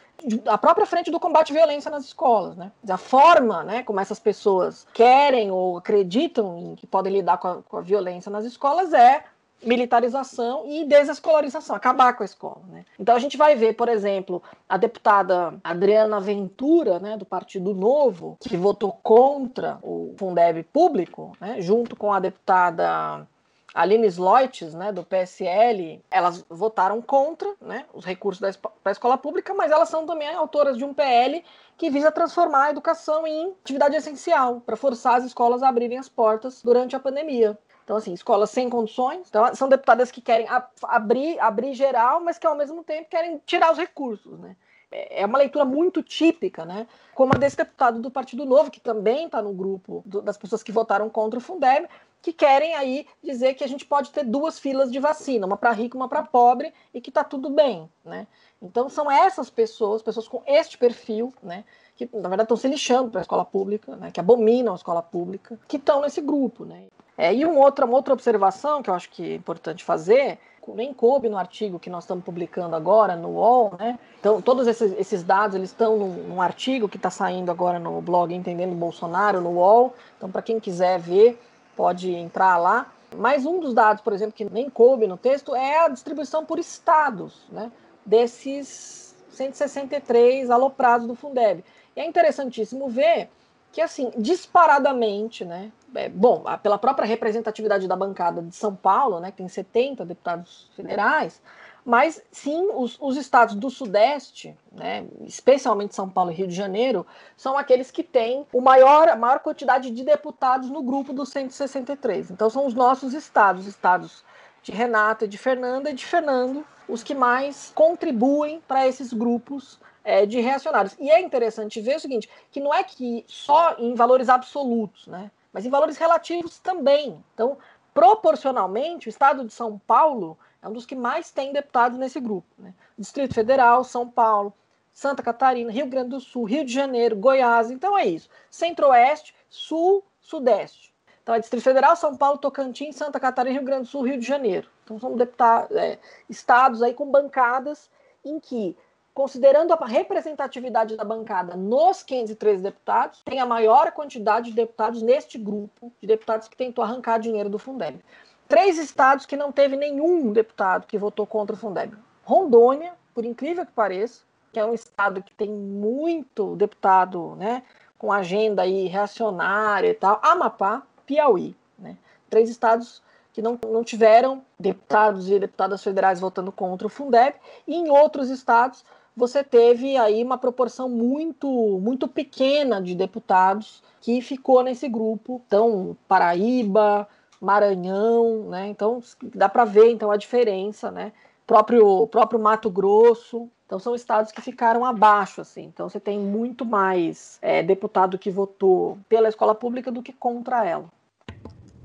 a própria frente do combate à violência nas escolas, né? A forma, né, como essas pessoas querem ou acreditam que podem lidar com a, com a violência nas escolas é militarização e desescolarização, acabar com a escola. Né? Então a gente vai ver, por exemplo, a deputada Adriana Ventura, né, do Partido Novo, que votou contra o Fundeb público, né, junto com a deputada Aline Sloites, né, do PSL, elas votaram contra né, os recursos para a escola pública, mas elas são também autoras de um PL que visa transformar a educação em atividade essencial, para forçar as escolas a abrirem as portas durante a pandemia. Então, assim, escolas sem condições. Então, são deputadas que querem abrir, abrir geral, mas que ao mesmo tempo querem tirar os recursos, né? é uma leitura muito típica, né? Como a desse deputado do Partido Novo, que também está no grupo do, das pessoas que votaram contra o Fundeb, que querem aí dizer que a gente pode ter duas filas de vacina, uma para rico, uma para pobre, e que está tudo bem, né? Então são essas pessoas, pessoas com este perfil, né, que na verdade estão se lixando para a escola pública, né, que abominam a escola pública, que estão nesse grupo, né? É, e outra, uma outra observação que eu acho que é importante fazer nem coube no artigo que nós estamos publicando agora no UOL, né? Então, todos esses, esses dados eles estão num, num artigo que está saindo agora no blog Entendendo Bolsonaro, no UOL. Então, para quem quiser ver, pode entrar lá. Mas um dos dados, por exemplo, que nem coube no texto é a distribuição por estados, né? Desses 163 aloprados do Fundeb. E é interessantíssimo ver que, assim, disparadamente, né? É, bom, pela própria representatividade da bancada de São Paulo, né, que tem 70 deputados federais, mas sim os, os, estados do Sudeste, né, especialmente São Paulo e Rio de Janeiro, são aqueles que têm o maior, a maior quantidade de deputados no grupo dos 163. Então são os nossos estados, estados de Renata, de Fernanda e de Fernando, os que mais contribuem para esses grupos é, de reacionários. E é interessante ver o seguinte, que não é que só em valores absolutos, né? Mas em valores relativos também. Então, proporcionalmente, o estado de São Paulo é um dos que mais tem deputados nesse grupo. Né? Distrito Federal, São Paulo, Santa Catarina, Rio Grande do Sul, Rio de Janeiro, Goiás. Então é isso. Centro-Oeste, Sul, Sudeste. Então é Distrito Federal, São Paulo, Tocantins, Santa Catarina, Rio Grande do Sul, Rio de Janeiro. Então são deputados, é, estados aí com bancadas em que considerando a representatividade da bancada nos 513 deputados, tem a maior quantidade de deputados neste grupo de deputados que tentou arrancar dinheiro do Fundeb. Três estados que não teve nenhum deputado que votou contra o Fundeb. Rondônia, por incrível que pareça, que é um estado que tem muito deputado, né, com agenda aí reacionária e tal. Amapá, Piauí, né? Três estados que não, não tiveram deputados e deputadas federais votando contra o Fundeb, e em outros estados você teve aí uma proporção muito, muito pequena de deputados que ficou nesse grupo. Então, Paraíba, Maranhão, né? Então, dá para ver então a diferença, né? Próprio, próprio Mato Grosso. Então, são estados que ficaram abaixo, assim. Então, você tem muito mais é, deputado que votou pela escola pública do que contra ela.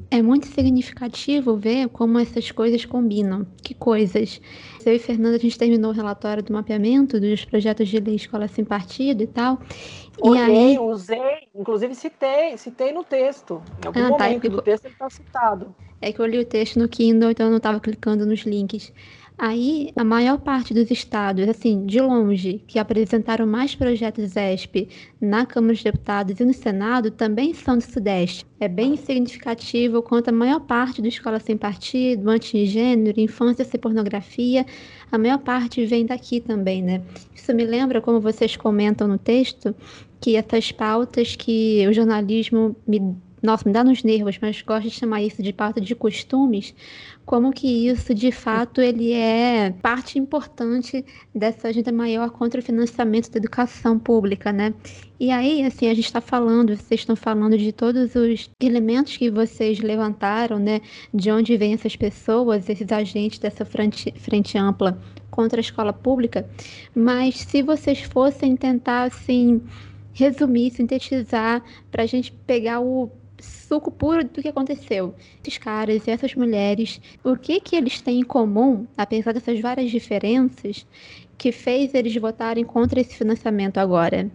É muito significativo ver como essas coisas combinam. Que coisas? Eu e Fernanda, a gente terminou o relatório do mapeamento dos projetos de lei Escola Sem Partido e tal. Olhei, e aí... usei, inclusive citei, citei no texto. Em algum ah, tá, momento tá, do texto ele está citado. É que eu li o texto no Kindle, então eu não estava clicando nos links. Aí, a maior parte dos estados, assim, de longe, que apresentaram mais projetos ESP na Câmara dos Deputados e no Senado, também são do Sudeste. É bem significativo quanto a maior parte do Escola Sem Partido, Antigênero, Infância Sem Pornografia, a maior parte vem daqui também, né? Isso me lembra, como vocês comentam no texto, que essas pautas que o jornalismo me nossa, me dá nos nervos, mas gosto de chamar isso de pauta de costumes, como que isso, de fato, ele é parte importante dessa agenda maior contra o financiamento da educação pública, né? E aí, assim, a gente está falando, vocês estão falando de todos os elementos que vocês levantaram, né? De onde vêm essas pessoas, esses agentes dessa frente, frente ampla contra a escola pública, mas se vocês fossem tentar, assim, resumir, sintetizar, para a gente pegar o suco puro do que aconteceu. Esses caras e essas mulheres, o que que eles têm em comum, apesar dessas várias diferenças, que fez eles votarem contra esse financiamento agora?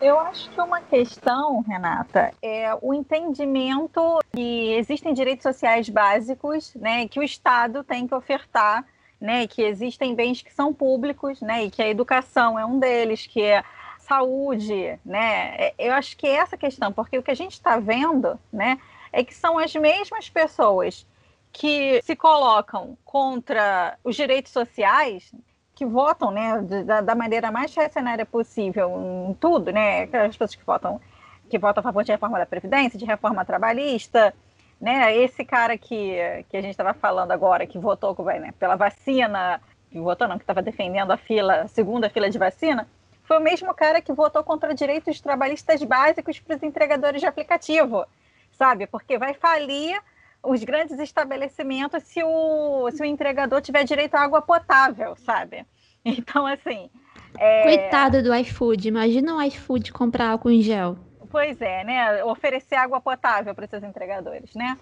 Eu acho que uma questão, Renata, é o entendimento que existem direitos sociais básicos, né, que o Estado tem que ofertar, né, que existem bens que são públicos, né, e que a educação é um deles, que é saúde, né? É, eu acho que é essa questão, porque o que a gente está vendo, né, é que são as mesmas pessoas que se colocam contra os direitos sociais, que votam, né, da, da maneira mais reacionária possível em tudo, né? Aquelas pessoas que votam que votam a favor de reforma da previdência, de reforma trabalhista, né? Esse cara que, que a gente estava falando agora, que votou né, pela vacina, que votou não, que estava defendendo a fila, segunda fila de vacina, foi o mesmo cara que votou contra direitos trabalhistas básicos para os entregadores de aplicativo, sabe? Porque vai falir os grandes estabelecimentos se o, se o entregador tiver direito à água potável, sabe? Então, assim, É... Coitado do iFood, imagina o iFood comprar álcool em gel. Pois é, né? Oferecer água potável para seus entregadores, né?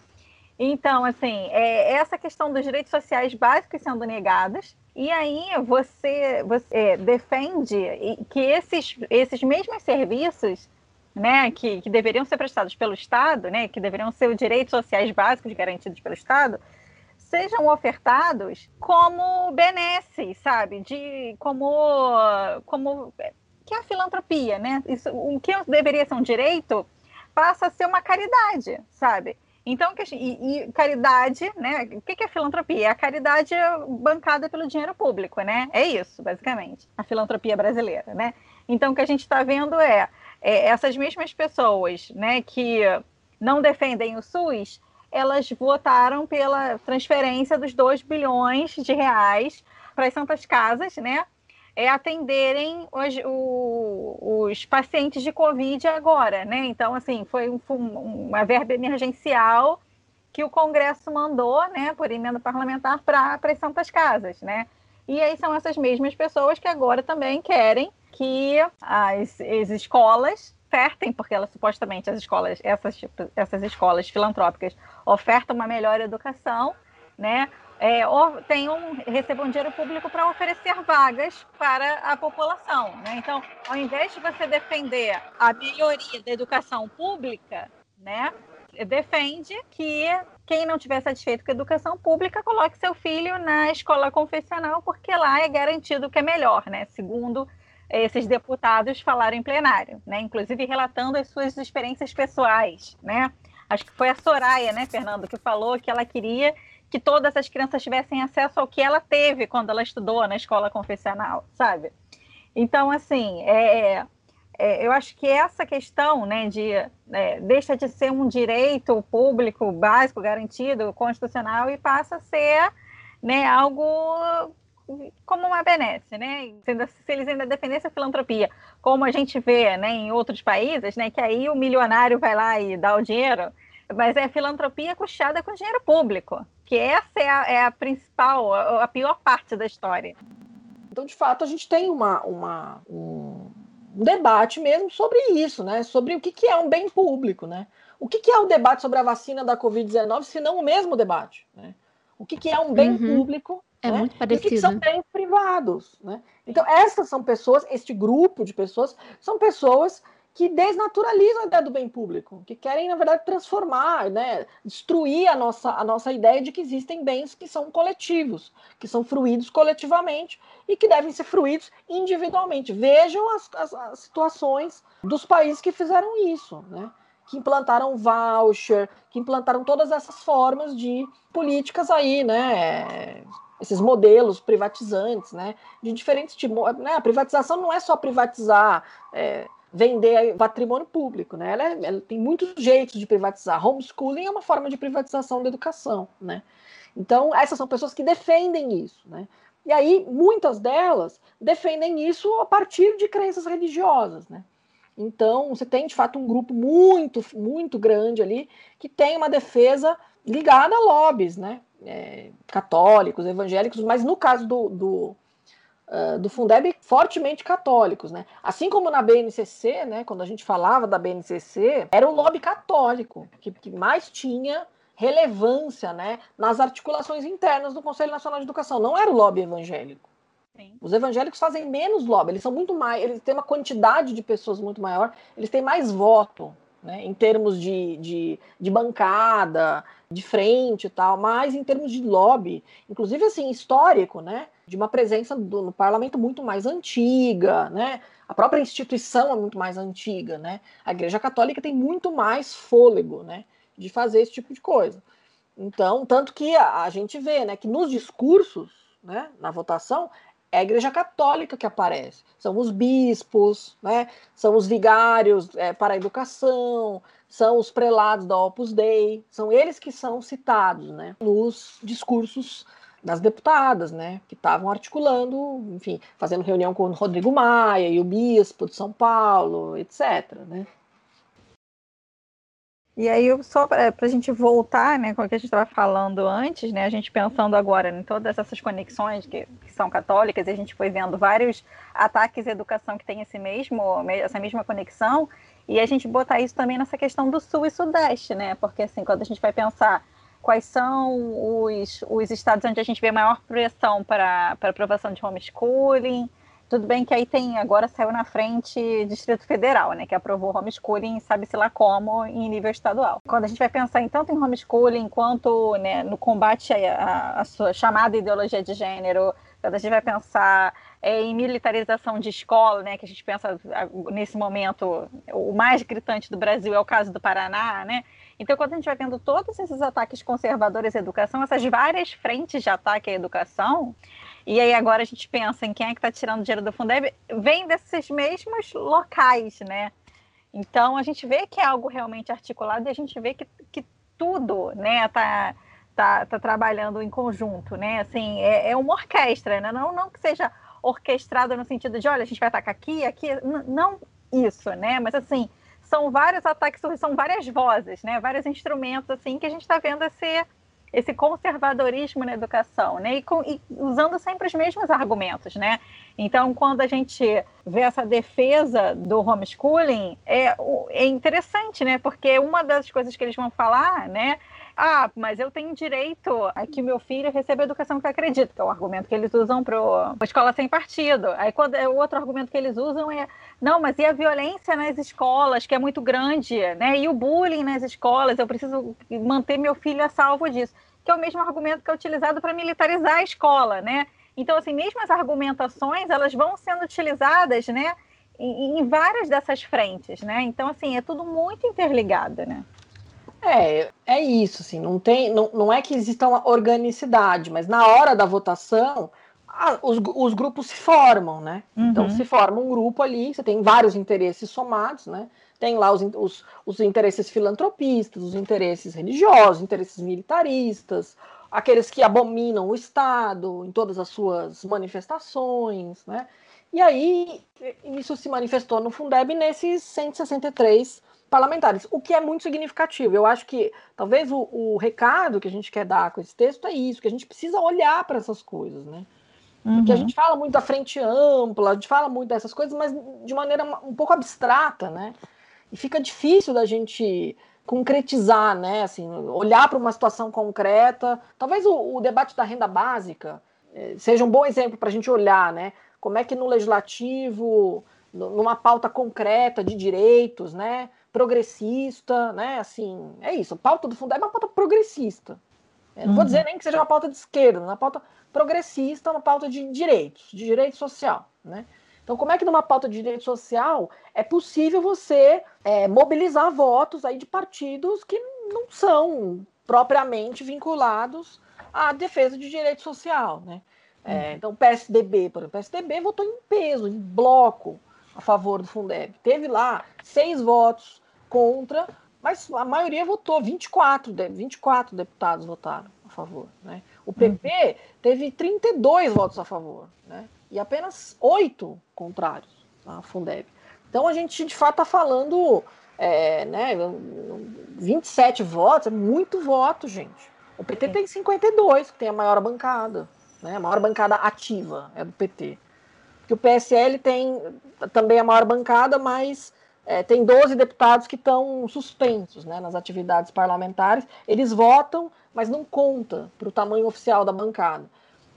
Então, assim, é, essa questão dos direitos sociais básicos sendo negados, e aí você, você é, defende que esses, esses mesmos serviços né, que, que, deveriam ser prestados pelo Estado, né, que deveriam ser os direitos sociais básicos garantidos pelo Estado, sejam ofertados como benesses, sabe? De como como que é a filantropia, né? Isso, o que deveria ser um direito passa a ser uma caridade, sabe? Então, e, e caridade, né? O que é filantropia? É a caridade bancada pelo dinheiro público, né? É isso, basicamente, a filantropia brasileira, né? Então, o que a gente está vendo é, é essas mesmas pessoas, né, que não defendem o SUS, elas votaram pela transferência dos 2 bilhões de reais para as santas casas, né? É atenderem os, o, os pacientes de Covid agora, né? Então, assim, foi um, uma verba emergencial que o Congresso mandou, né, por emenda parlamentar, para as santas casas, né? E aí são essas mesmas pessoas que agora também querem que as, as escolas ofertem, porque elas supostamente as escolas, essas, essas escolas filantrópicas ofertam uma melhor educação, né? É, tenham, recebam dinheiro público para oferecer vagas para a população. Né? Então, ao invés de você defender a melhoria da educação pública, né, defende que quem não tiver satisfeito com a educação pública coloque seu filho na escola confessional, porque lá é garantido que é melhor, né? segundo esses deputados falaram em plenário, né? Inclusive relatando as suas experiências pessoais, né? Acho que foi a Soraya, né, Fernando, que falou que ela queria que todas as crianças tivessem acesso ao que ela teve quando ela estudou na escola confessional, sabe? Então, assim, é, é, eu acho que essa questão, né, de é, deixa de ser um direito público básico garantido constitucional e passa a ser, né, algo como uma benesse, né? Se eles ainda defendessem a filantropia, como a gente vê né, em outros países, né? Que aí o milionário vai lá e dá o dinheiro, mas é filantropia custeada com dinheiro público, que essa é a, é a principal, a, a, pior parte da história. Então, de fato, a gente tem uma, uma um, um, debate mesmo sobre isso, né? Sobre o que, que é um bem público, né? O que, que é o debate sobre a vacina da Covid-19, se não o mesmo debate, né? O que, que é um bem uhum. público é né? muito parecido. E que são bens privados. Né? Então, essas são pessoas, este grupo de pessoas, são pessoas que desnaturalizam a ideia do bem público, que querem, na verdade, transformar, né, destruir a nossa, a nossa ideia de que existem bens que são coletivos, que são fruídos coletivamente e que devem ser fruídos individualmente. Vejam as, as, as situações dos países que fizeram isso, né? que implantaram voucher, que implantaram todas essas formas de políticas aí, né, esses modelos privatizantes, né, de diferentes tipos. Né, a privatização não é só privatizar, é, vender patrimônio público, né, ela, é, ela, tem muitos jeitos de privatizar. Homeschooling é uma forma de privatização da educação, né. Então, essas são pessoas que defendem isso, né. E aí, muitas delas defendem isso a partir de crenças religiosas, né. Então, você tem de fato um grupo muito, muito grande ali que tem uma defesa ligada a lobbies, né? é, católicos, evangélicos, mas no caso do, do, uh, do Fundeb, fortemente católicos. Né? Assim como na BNCC, né, quando a gente falava da BNCC, era o lobby católico que, que mais tinha relevância né, nas articulações internas do Conselho Nacional de Educação, não era o lobby evangélico. Sim. Os evangélicos fazem menos lobby, eles são muito mais, eles têm uma quantidade de pessoas muito maior, eles têm mais voto né, em termos de, de, de, bancada, de frente e tal, mas em termos de lobby, inclusive assim, histórico, né, de uma presença do, no parlamento muito mais antiga, né, a própria instituição é muito mais antiga, né, a Igreja Católica tem muito mais fôlego, né, de fazer esse tipo de coisa. Então, tanto que a, a gente vê, né, que nos discursos, né, na votação, é a Igreja Católica que aparece. São os bispos, né? são os vigários é, para a educação, são os prelados da Opus Dei, são eles que são citados né? nos discursos das deputadas, né, que estavam articulando, enfim, fazendo reunião com o Rodrigo Maia e o bispo de São Paulo, etc. Né? E aí, só para a gente voltar né, com o que a gente estava falando antes, né, a gente pensando agora em todas essas conexões que, que, são católicas, e a gente foi vendo vários ataques à educação que tem esse mesmo, essa mesma conexão, e a gente botar isso também nessa questão do Sul e Sudeste, né? Porque assim, quando a gente vai pensar quais são os, os estados onde a gente vê maior pressão para, para aprovação de homeschooling, tudo bem que aí tem, agora saiu na frente Distrito Federal, né, que aprovou homeschooling, sabe-se lá como, em nível estadual. Quando a gente vai pensar em tanto em homeschooling quanto né, no combate à, à sua chamada ideologia de gênero, quando a gente vai pensar é, em militarização de escola, né, que a gente pensa nesse momento, o mais gritante do Brasil é o caso do Paraná, né? Então, quando a gente vai vendo todos esses ataques conservadores à educação, essas várias frentes de ataque à educação, e aí agora a gente pensa em quem é que está tirando dinheiro do Fundeb, vem desses mesmos locais, né? Então a gente vê que é algo realmente articulado e a gente vê que, que tudo, né, tá, tá, tá trabalhando em conjunto, né? Assim, é, é uma orquestra, né? Não, não que seja orquestrada no sentido de, olha, a gente vai atacar aqui, aqui, não isso, né? Mas assim, são vários ataques, são várias vozes, né? Vários instrumentos assim que a gente está vendo esse esse conservadorismo na educação, né? E, com, e, usando sempre os mesmos argumentos, né? Então, quando a gente vê essa defesa do homeschooling, é, é interessante, né? Porque uma das coisas que eles vão falar, né? Ah, mas eu tenho direito a que meu filho receba a educação que eu acredito, que é o argumento que eles usam para escola sem partido. Aí quando é o outro argumento que eles usam é não, mas e a violência nas escolas, que é muito grande, né? E o bullying nas escolas, eu preciso manter meu filho a salvo disso que é o mesmo argumento que é utilizado para militarizar a escola, né? Então, assim, mesmo as argumentações, elas vão sendo utilizadas, né, em, em várias dessas frentes, né? Então, assim, é tudo muito interligado, né? É, é isso, assim, não tem, não, não é que exista uma organicidade, mas na hora da votação, os, os grupos se formam, né? Então, uhum. Então se forma um grupo ali, você tem vários interesses somados, né? Tem lá os, os, os interesses filantropistas, os interesses religiosos, interesses militaristas, aqueles que abominam o Estado em todas as suas manifestações, né? E aí, isso se manifestou no Fundeb nesses 163 parlamentares, o que é muito significativo. Eu acho que talvez o, o recado que a gente quer dar com esse texto é isso, que a gente precisa olhar para essas coisas, né? Porque a uhum. gente fala muito da frente ampla, a gente fala muito dessas coisas, mas de maneira um pouco abstrata, né? e fica difícil da gente concretizar, né? Assim, olhar para uma situação concreta. Talvez o, o, debate da renda básica eh, seja um bom exemplo para a gente olhar, né? Como é que no legislativo, numa pauta concreta de direitos, né? Progressista, né? Assim, é isso. A pauta do fundo é uma pauta progressista. Eu não uhum. vou dizer nem que seja uma pauta de esquerda, uma pauta progressista, uma pauta de direitos, de direito social, né? Então, como é que numa pauta de direito social é possível você é, mobilizar votos aí de partidos que não são propriamente vinculados à defesa de direito social, né? É, uhum. então, o PSDB, por exemplo, o PSDB votou em peso, em bloco, a favor do Fundeb. Teve lá seis votos contra, mas a maioria votou, 24, 24 deputados votaram a favor. Né? O PP uhum. teve 32 votos a favor. Né? e apenas oito contrários na Fundeb. Então a gente de fato está falando, é, né, 27 votos, é muito voto, gente. O PT tem 52, que tem a maior bancada, né, a maior bancada ativa é do PT. Que o PSL tem também a maior bancada, mas é, tem 12 deputados que estão suspensos né, nas atividades parlamentares. Eles votam, mas não conta para o tamanho oficial da bancada.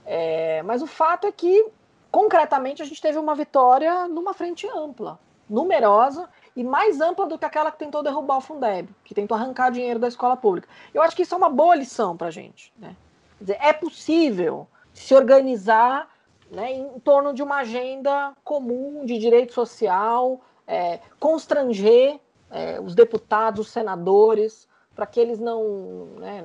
É, mas o fato é que concretamente, a gente teve uma vitória numa frente ampla, numerosa e mais ampla do que aquela que tentou derrubar o Fundeb, que tentou arrancar dinheiro da escola pública. Eu acho que isso é uma boa lição para a gente. Né? Dizer, é possível se organizar né, em torno de uma agenda comum de direito social, é, constranger é, os deputados, os senadores, para que eles não. Né,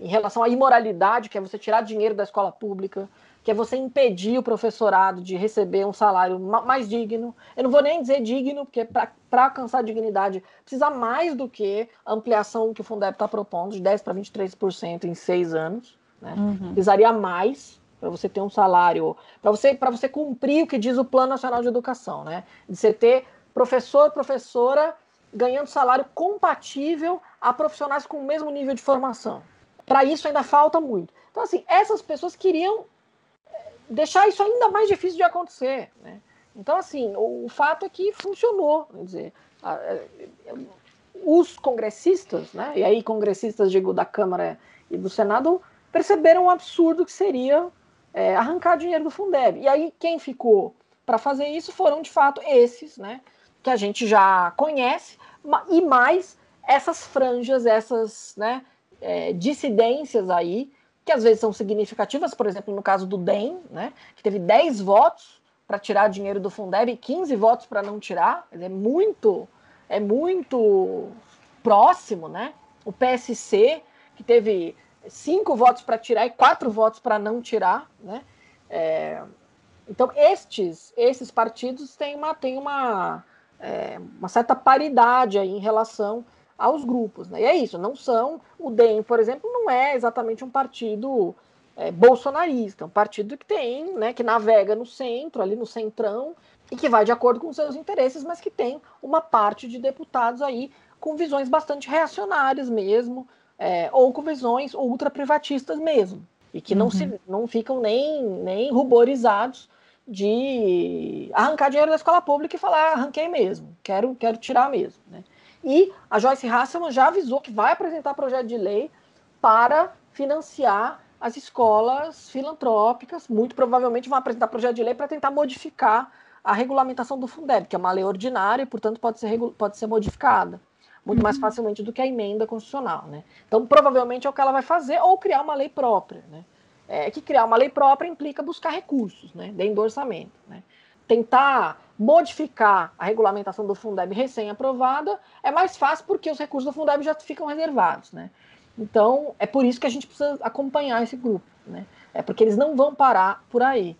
em relação à imoralidade, que é você tirar dinheiro da escola pública, que é você impedir o professorado de receber um salário mais digno. Eu não vou nem dizer digno, porque para alcançar dignidade precisa mais do que a ampliação que o Fundeb está propondo, de 10% para 23% em seis anos. Né? Uhum. Precisaria mais para você ter um salário, para você, você cumprir o que diz o Plano Nacional de Educação, né? De você ter professor, professora ganhando salário compatível a profissionais com o mesmo nível de formação. Para isso ainda falta muito. Então, assim, essas pessoas queriam eh, deixar isso ainda mais difícil de acontecer. Né? Então, assim, o, o, fato é que funcionou. Quer dizer, a, a, eh, os congressistas, né, e aí congressistas, digo, da Câmara e do Senado, perceberam o absurdo que seria é, arrancar dinheiro do Fundeb. E aí quem ficou para fazer isso foram, de fato, esses, né, que a gente já conhece, e mais essas franjas, essas né, é, dissidências aí, que às vezes são significativas, por exemplo, no caso do DEM, né, que teve 10 votos para tirar dinheiro do Fundeb e 15 votos para não tirar, é muito, é muito próximo, né? O PSC, que teve cinco votos para tirar e quatro votos para não tirar, né? É, então estes, esses partidos têm uma, têm uma, é, uma certa paridade aí em relação aos grupos, né? E é isso, não são o DEM, por exemplo, não é exatamente um partido é, bolsonarista, um partido que tem, né, que navega no centro, ali no centrão, e que vai de acordo com seus interesses, mas que tem uma parte de deputados aí com visões bastante reacionárias mesmo, é, ou com visões ultra-privatistas mesmo, e que não, uhum. se, não ficam nem, nem ruborizados de arrancar dinheiro da escola pública e falar, arranquei mesmo, quero, quero tirar mesmo. Né? E a Joyce Hasselman já avisou que vai apresentar projeto de lei para financiar as escolas filantrópicas, muito provavelmente vão apresentar projeto de lei para tentar modificar a regulamentação do Fundeb, que é uma lei ordinária e, portanto, pode ser, pode ser modificada muito mais facilmente do que a emenda constitucional. Né? Então, provavelmente é o que ela vai fazer, ou criar uma lei própria. Né? É que criar uma lei própria implica buscar recursos né, dentro do orçamento. Né? Tentar modificar a regulamentação do Fundeb recém-aprovada é mais fácil porque os recursos do Fundeb já ficam reservados. Né? Então, é por isso que a gente precisa acompanhar esse grupo. Né? É porque eles não vão parar por aí.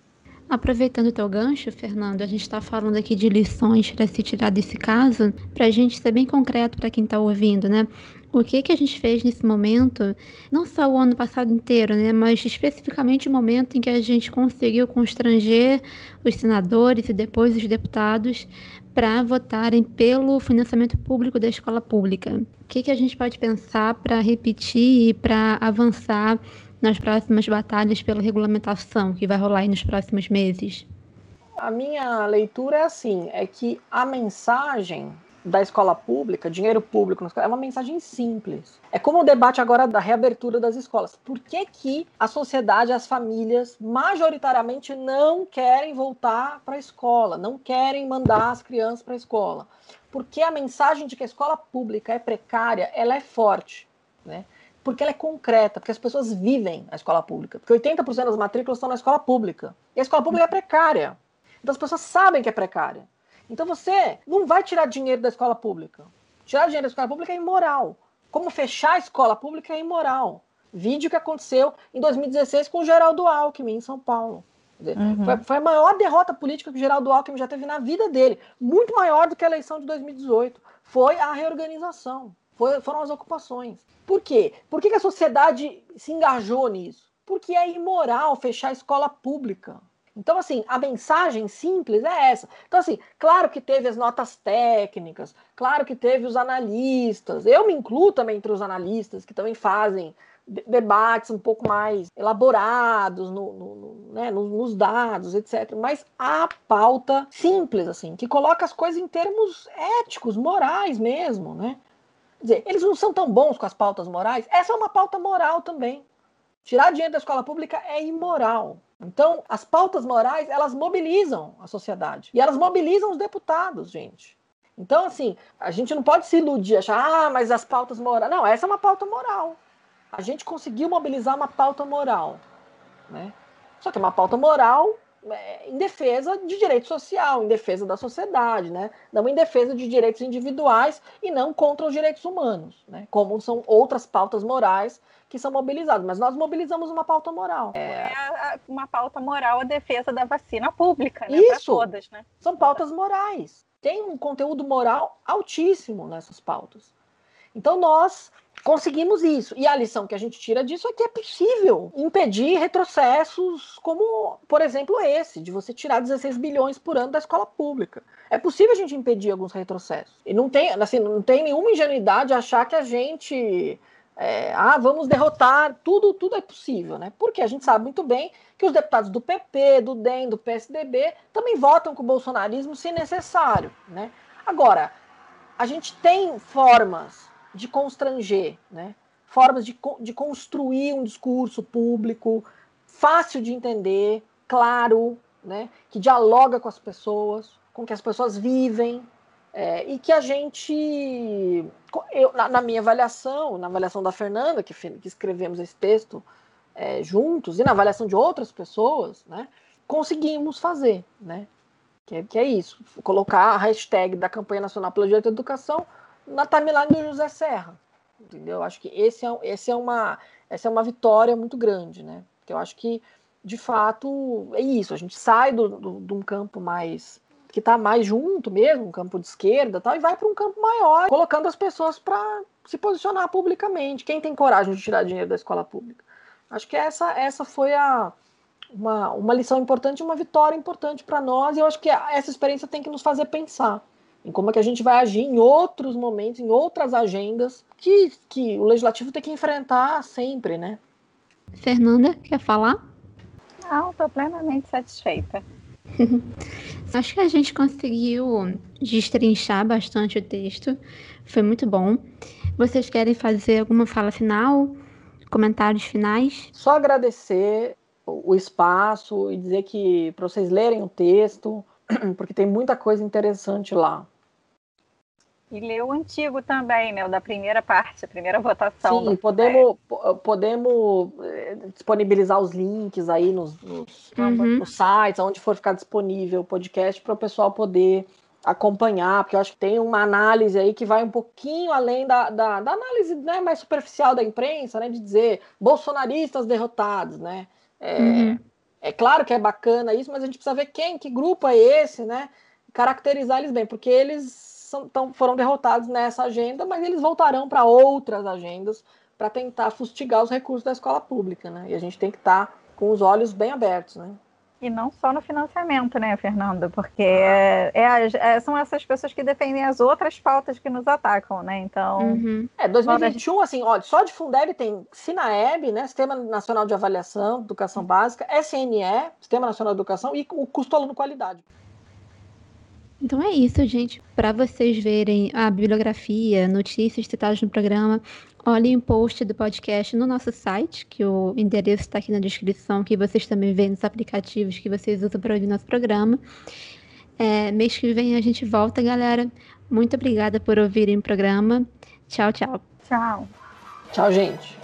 Aproveitando o teu gancho, Fernando, a gente está falando aqui de lições para se tirar desse caso, para a gente ser bem concreto para quem está ouvindo, né? O que que a gente fez nesse momento, não só o ano passado inteiro, né, mas especificamente o momento em que a gente conseguiu constranger os senadores e depois os deputados para votarem pelo financiamento público da escola pública. O que que a gente pode pensar para repetir e para avançar nas próximas batalhas pela regulamentação que vai rolar aí nos próximos meses? A minha leitura é assim, é que a mensagem da escola pública, dinheiro público, é uma mensagem simples. É como o debate agora da reabertura das escolas. Por que, que a sociedade, as famílias, majoritariamente não querem voltar para a escola, não querem mandar as crianças para a escola? Porque a mensagem de que a escola pública é precária, ela é forte, né? Porque ela é concreta, porque as pessoas vivem a escola pública. Porque 80% das matrículas estão na escola pública. E a escola pública é precária. Então as pessoas sabem que é precária. Então você não vai tirar dinheiro da escola pública. Tirar dinheiro da escola pública é imoral. Como fechar a escola pública é imoral. Vídeo que aconteceu em 2016 com o Geraldo Alckmin, em São Paulo. Uhum. Foi, foi, a maior derrota política que o Geraldo Alckmin já teve na vida dele. Muito maior do que a eleição de 2018. Foi a reorganização foi, foram as ocupações. Por quê? Por que, que a sociedade se engajou nisso? Porque é imoral fechar a escola pública. Então, assim, a mensagem simples é essa. Então, assim, claro que teve as notas técnicas, claro que teve os analistas. Eu me incluo também entre os analistas que também fazem debates um pouco mais elaborados no, no, no, né, nos dados, etc. Mas a pauta simples, assim, que coloca as coisas em termos éticos, morais mesmo, né? Dizer, eles não são tão bons com as pautas morais. Essa é uma pauta moral também. Tirar dinheiro da escola pública é imoral. Então, as pautas morais, elas mobilizam a sociedade. E elas mobilizam os deputados, gente. Então, assim, a gente não pode se iludir, achar, ah, mas as pautas morais. Não, essa é uma pauta moral. A gente conseguiu mobilizar uma pauta moral. Né? Só que é uma pauta moral em defesa de direito social, em defesa da sociedade, né? não em defesa de direitos individuais e não contra os direitos humanos, né? como são outras pautas morais que são mobilizadas. Mas nós mobilizamos uma pauta moral. É, é uma pauta moral a defesa da vacina pública, né? Isso. todas, né? São pautas morais. Tem um conteúdo moral altíssimo nessas pautas. Então nós conseguimos isso. E a lição que a gente tira disso é que é possível impedir retrocessos como, por exemplo, esse, de você tirar 16 bilhões por ano da escola pública. É possível a gente impedir alguns retrocessos. E não tem, assim, não tem nenhuma ingenuidade achar que a gente é, ah, vamos derrotar, tudo, tudo é possível, né? Porque a gente sabe muito bem que os deputados do PP, do DEM, do PSDB também votam com o bolsonarismo se necessário, né? Agora, a gente tem formas de constranger, né? formas de, de construir um discurso público fácil de entender, claro, né? que dialoga com as pessoas, com que as pessoas vivem, é, e que a gente, eu, na, na, minha avaliação, na avaliação da Fernanda, que, que escrevemos esse texto é, juntos, e na avaliação de outras pessoas, né, conseguimos fazer. Né, que, é, que é isso, colocar a hashtag da campanha nacional pelo direito à educação na timeline do José Serra. Entendeu? Acho que esse é, esse é uma, essa é uma vitória muito grande, né? Porque eu acho que, de fato, é isso. A gente sai do, do, de um campo mais que está mais junto mesmo, um campo de esquerda tal, e vai para um campo maior, colocando as pessoas para se posicionar publicamente. Quem tem coragem de tirar dinheiro da escola pública? Acho que essa, essa foi a, uma, uma lição importante, uma vitória importante para nós, e eu acho que essa experiência tem que nos fazer pensar em como é que a gente vai agir em outros momentos, em outras agendas que, que o legislativo tem que enfrentar sempre, né? Fernanda, quer falar? Não, estou plenamente satisfeita. Acho que a gente conseguiu destrinchar bastante o texto, foi muito bom. Vocês querem fazer alguma fala final? Comentários finais? Só agradecer o espaço e dizer que para vocês lerem o texto, porque tem muita coisa interessante lá. E ler o antigo também, né? O da primeira parte, a primeira votação. Sim, podemos, podemos eh, disponibilizar os links aí nos, nos, uhum. nos sites, onde for ficar disponível o podcast, para o pessoal poder acompanhar, porque eu acho que tem uma análise aí que vai um pouquinho além da, da, da análise né, mais superficial da imprensa, né? De dizer bolsonaristas derrotados, né? É, uhum. é claro que é bacana isso, mas a gente precisa ver quem, que grupo é esse, né? Caracterizar eles bem, porque eles são, tão, foram derrotados nessa agenda, mas eles voltarão para outras agendas para tentar fustigar os recursos da escola pública, né? E a gente tem que estar tá com os olhos bem abertos, né? E não só no financiamento, né, Fernanda? Porque é, é, é, são essas pessoas que defendem as outras pautas que nos atacam, né? Então. Uhum. É, 2021, gente... assim, olha, só de Fundeb tem SINAEB, né? Sistema Nacional de Avaliação, Educação Básica, SNE, Sistema Nacional de Educação, e o custo aluno qualidade. Então é isso, gente. Para vocês verem a bibliografia, notícias citadas no programa, olhem o post do podcast no nosso site, que o endereço está aqui na descrição, que vocês também veem nos aplicativos que vocês usam para ouvir nosso programa. É, mês que vem a gente volta, galera. Muito obrigada por ouvirem o programa. Tchau, tchau. Tchau. Tchau, gente.